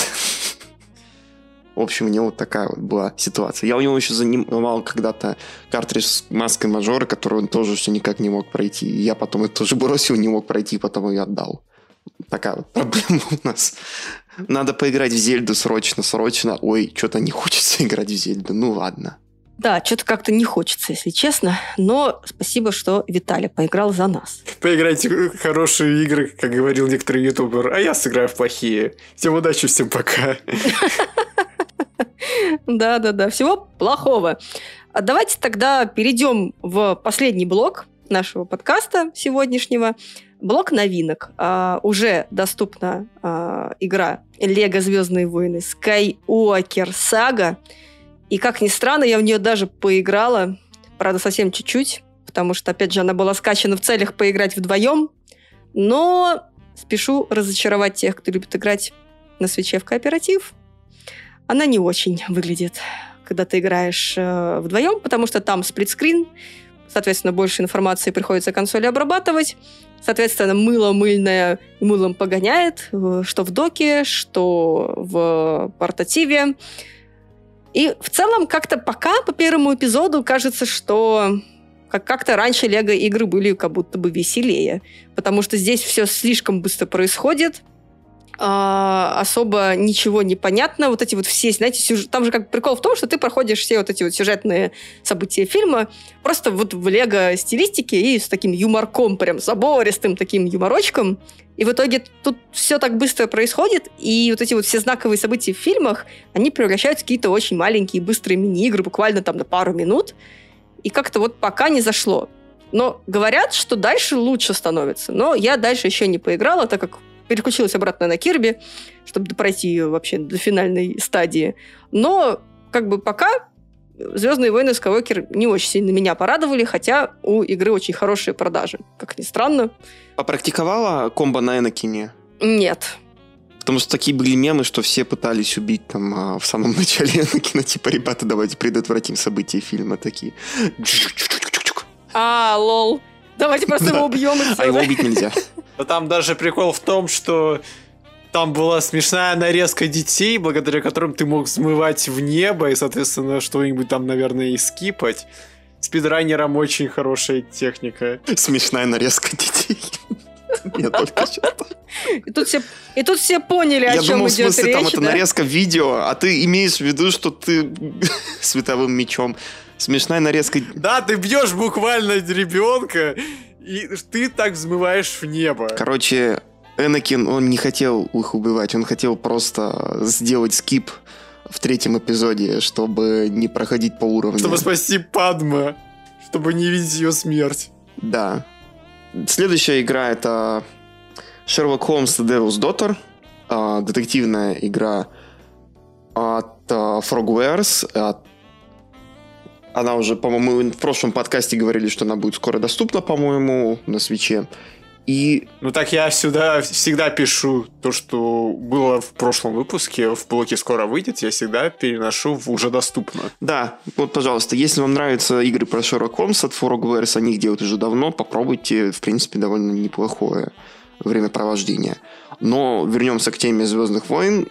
В общем, у него вот такая вот была ситуация. Я у него еще занимал когда-то картридж с маской мажора, который он тоже все никак не мог пройти. И я потом это тоже бросил, не мог пройти, потом ее отдал. Такая вот проблема у нас. Надо поиграть в Зельду срочно, срочно. Ой, что-то не хочется играть в Зельду. Ну ладно. Да, что-то как-то не хочется, если честно. Но спасибо, что Виталий поиграл за нас. Поиграйте в хорошие игры, как говорил некоторый ютубер, а я сыграю в плохие. Всем удачи, всем пока. Да-да-да, всего плохого. А давайте тогда перейдем в последний блок нашего подкаста сегодняшнего. Блок новинок. А, уже доступна а, игра Лего Звездные войны Skywalker Saga. И как ни странно, я в нее даже поиграла, правда, совсем чуть-чуть, потому что, опять же, она была скачана в целях поиграть вдвоем, но спешу разочаровать тех, кто любит играть на свече в кооператив. Она не очень выглядит, когда ты играешь э, вдвоем, потому что там сплитскрин, соответственно, больше информации приходится консоли обрабатывать, соответственно, мыло мыльное мылом погоняет, э, что в доке, что в портативе. И в целом как-то пока по первому эпизоду кажется, что как-то раньше Лего игры были как будто бы веселее, потому что здесь все слишком быстро происходит. А, особо ничего не понятно. Вот эти вот все, знаете, сюж... там же как прикол в том, что ты проходишь все вот эти вот сюжетные события фильма просто вот в лего-стилистике и с таким юморком, прям забористым таким юморочком. И в итоге тут все так быстро происходит, и вот эти вот все знаковые события в фильмах, они превращаются в какие-то очень маленькие, быстрые мини-игры, буквально там на пару минут. И как-то вот пока не зашло. Но говорят, что дальше лучше становится. Но я дальше еще не поиграла, так как переключилась обратно на Кирби, чтобы пройти ее вообще до финальной стадии. Но как бы пока Звездные войны Скайуокер не очень сильно меня порадовали, хотя у игры очень хорошие продажи. Как ни странно. Попрактиковала комбо на Энакине? Нет. Потому что такие были мемы, что все пытались убить там а, в самом начале Энакина. Типа, ребята, давайте предотвратим события фильма. Такие. А, лол. Давайте просто его убьем. А его убить нельзя. Но там даже прикол в том, что там была смешная нарезка детей, благодаря которым ты мог взмывать в небо и, соответственно, что-нибудь там, наверное, и скипать. Спидранерам очень хорошая техника. Смешная нарезка детей. Я только что и тут, все, и тут все поняли, о Я чем думал, идет в смысле, речь. там это да? нарезка видео, а ты имеешь в виду, что ты световым мечом. Смешная нарезка... Да, ты бьешь буквально ребенка, и ты так взмываешь в небо. Короче, Энакин, он не хотел их убивать, он хотел просто сделать скип в третьем эпизоде, чтобы не проходить по уровню. Чтобы спасти Падма, чтобы не видеть ее смерть. Да. Следующая игра это Sherlock Holmes The Devil's Daughter. а, детективная игра от а, Frogwares. От- Она уже, по-моему, мы в прошлом подкасте говорили, что она будет скоро доступна, по-моему, на свече. И Ну так я сюда всегда пишу то, что было в прошлом выпуске, в блоке скоро выйдет, я всегда переношу в уже доступно. Да, вот, пожалуйста, если вам нравятся игры про Шерлок Холмс от Frogwares, они их делают уже давно, попробуйте, в принципе, довольно неплохое времяпровождение. Но вернемся к теме Звездных войн.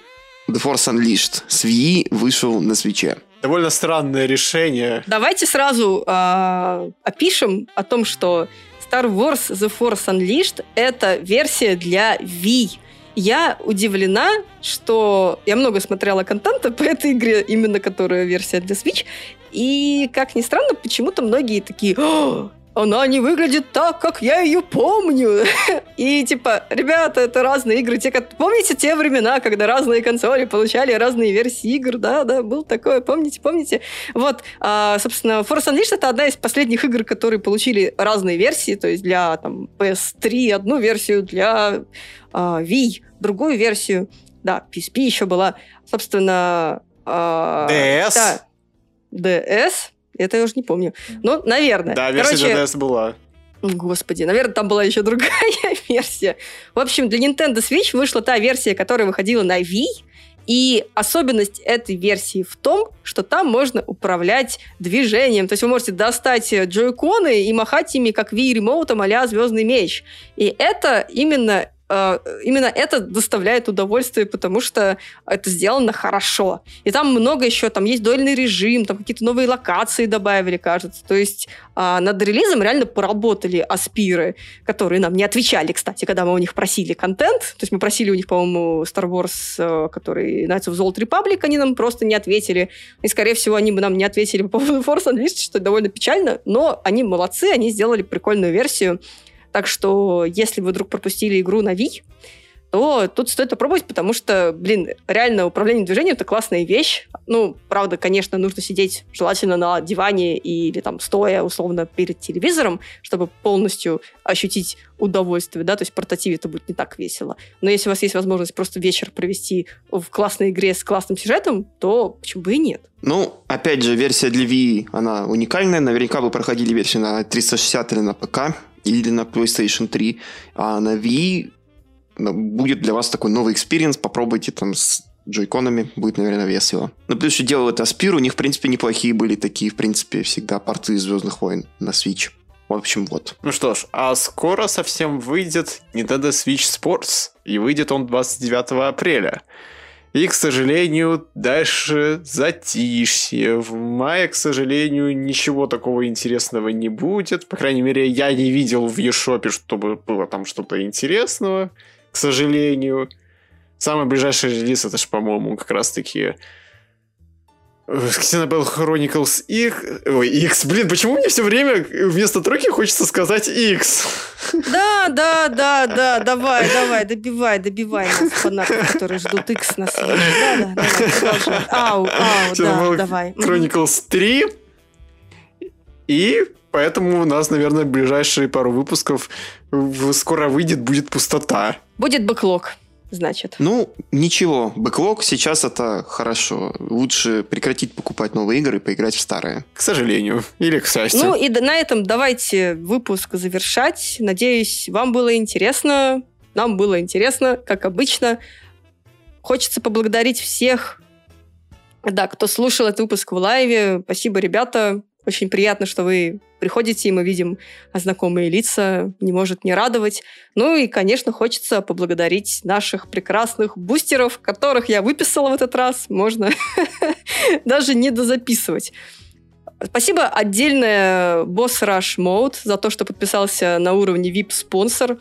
The Force Unleashed с Wii вышел на свече. Довольно странное решение. Давайте сразу а, опишем о том, что Star Wars The Force Unleashed — это версия для Wii. Я удивлена, что я много смотрела контента по этой игре, именно которая версия для Switch, и, как ни странно, почему-то многие такие «О, она не выглядит так, как я ее помню. И типа, ребята, это разные игры. Те, как- помните те времена, когда разные консоли получали разные версии игр? Да, да, был такое, помните, помните? Вот, а, собственно, Force Unleashed это одна из последних игр, которые получили разные версии, то есть для там, PS3 одну версию, для а, Wii другую версию. Да, PSP еще была. Собственно... а, DS? Да, DS. Это я уже не помню. Ну, наверное. Да, версия Короче, для DS была. Господи, наверное, там была еще другая версия. В общем, для Nintendo Switch вышла та версия, которая выходила на Wii. И особенность этой версии в том, что там можно управлять движением. То есть вы можете достать э, джойконы и махать ими, как Wii ремоутом а Звездный меч. И это именно именно это доставляет удовольствие, потому что это сделано хорошо. И там много еще, там есть дуэльный режим, там какие-то новые локации добавили, кажется. То есть а, над релизом реально поработали аспиры, которые нам не отвечали, кстати, когда мы у них просили контент. То есть мы просили у них, по-моему, Star Wars, э, который Knights of the Republic, они нам просто не ответили. И, скорее всего, они бы нам не ответили по поводу Force Unleashed, что довольно печально, но они молодцы, они сделали прикольную версию. Так что, если вы вдруг пропустили игру на Wii, то тут стоит попробовать, потому что, блин, реально управление движением это классная вещь. Ну, правда, конечно, нужно сидеть желательно на диване или там стоя условно перед телевизором, чтобы полностью ощутить удовольствие, да, то есть портативе это будет не так весело. Но если у вас есть возможность просто вечер провести в классной игре с классным сюжетом, то почему бы и нет? Ну, опять же, версия для Wii, она уникальная. Наверняка вы проходили версию на 360 или на ПК, или на PlayStation 3. А на Wii ну, будет для вас такой новый experience. Попробуйте там с джойконами, будет, наверное, весело. Но плюс еще делают Aspyr, у них, в принципе, неплохие были такие, в принципе, всегда порты Звездных войн на Switch. В общем, вот. Ну что ж, а скоро совсем выйдет Nintendo Switch Sports. И выйдет он 29 апреля. И, к сожалению, дальше затишье. В мае, к сожалению, ничего такого интересного не будет. По крайней мере, я не видел в eShop, чтобы было там что-то интересного, к сожалению. Самый ближайший релиз, это же, по-моему, как раз-таки Xenoblade Chronicles X... Ой, X. Блин, почему мне все время вместо тройки хочется сказать X? Да, да, да, да, давай, давай, добивай, добивай нас, фанатов, которые ждут X на свете. Да, да, давай. Ау, ау, да, давай. Chronicles 3. И поэтому у нас, наверное, ближайшие пару выпусков скоро выйдет, будет пустота. Будет бэклог значит. Ну, ничего. Бэклог сейчас это хорошо. Лучше прекратить покупать новые игры и поиграть в старые. К сожалению. Или к счастью. Ну и на этом давайте выпуск завершать. Надеюсь, вам было интересно. Нам было интересно, как обычно. Хочется поблагодарить всех, да, кто слушал этот выпуск в лайве. Спасибо, ребята. Очень приятно, что вы приходите, и мы видим знакомые лица, не может не радовать. Ну и, конечно, хочется поблагодарить наших прекрасных бустеров, которых я выписала в этот раз. Можно даже не дозаписывать. Спасибо отдельное Boss Rush Mode за то, что подписался на уровне VIP-спонсор.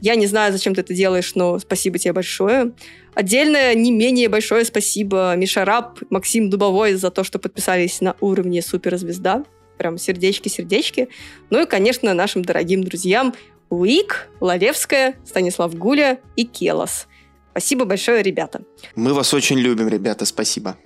Я не знаю, зачем ты это делаешь, но спасибо тебе большое. Отдельное, не менее большое спасибо Миша Раб, Максим Дубовой за то, что подписались на уровне суперзвезда. Прям сердечки-сердечки. Ну и, конечно, нашим дорогим друзьям Уик, Лалевская, Станислав Гуля и Келос. Спасибо большое, ребята. Мы вас очень любим, ребята, спасибо.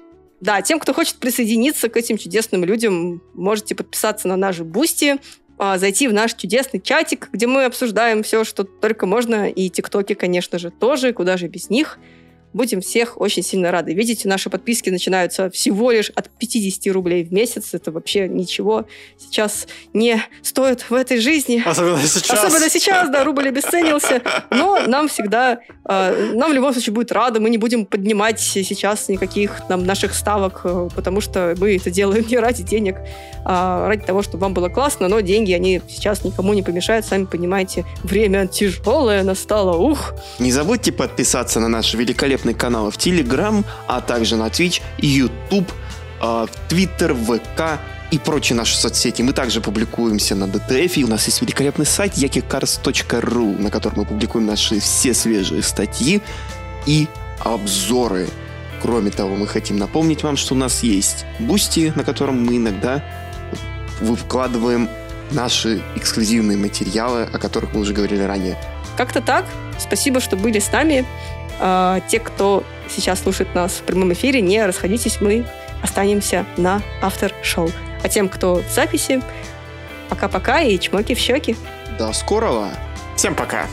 Да, тем, кто хочет присоединиться к этим чудесным людям, можете подписаться на наш Boosty, а, зайти в наш чудесный чатик, где мы обсуждаем все, что только можно, и тиктоки, конечно же, тоже, куда же без них – Будем всех очень сильно рады. Видите, наши подписки начинаются всего лишь от 50 рублей в месяц. Это вообще ничего сейчас не стоит в этой жизни. Особенно сейчас. Особенно сейчас, да, рубль обесценился. Но нам всегда, э, нам в любом случае будет рада. Мы не будем поднимать сейчас никаких там наших ставок, э, потому что мы это делаем не ради денег, а ради того, чтобы вам было классно. Но деньги, они сейчас никому не помешают. Сами понимаете, время тяжелое настало. Ух! Не забудьте подписаться на наш великолепный каналы в Telegram, а также на Twitch, YouTube, а, Twitter, ВК и прочие наши соцсети. Мы также публикуемся на DTF, и у нас есть великолепный сайт yakicars.ru, на котором мы публикуем наши все свежие статьи и обзоры. Кроме того, мы хотим напомнить вам, что у нас есть Boosty, на котором мы иногда выкладываем наши эксклюзивные материалы, о которых мы уже говорили ранее. Как-то так. Спасибо, что были с нами. Э, те, кто сейчас слушает нас в прямом эфире, не расходитесь, мы останемся на автор-шоу. А тем, кто в записи, пока-пока и чмоки в щеки. До скорого! Всем пока!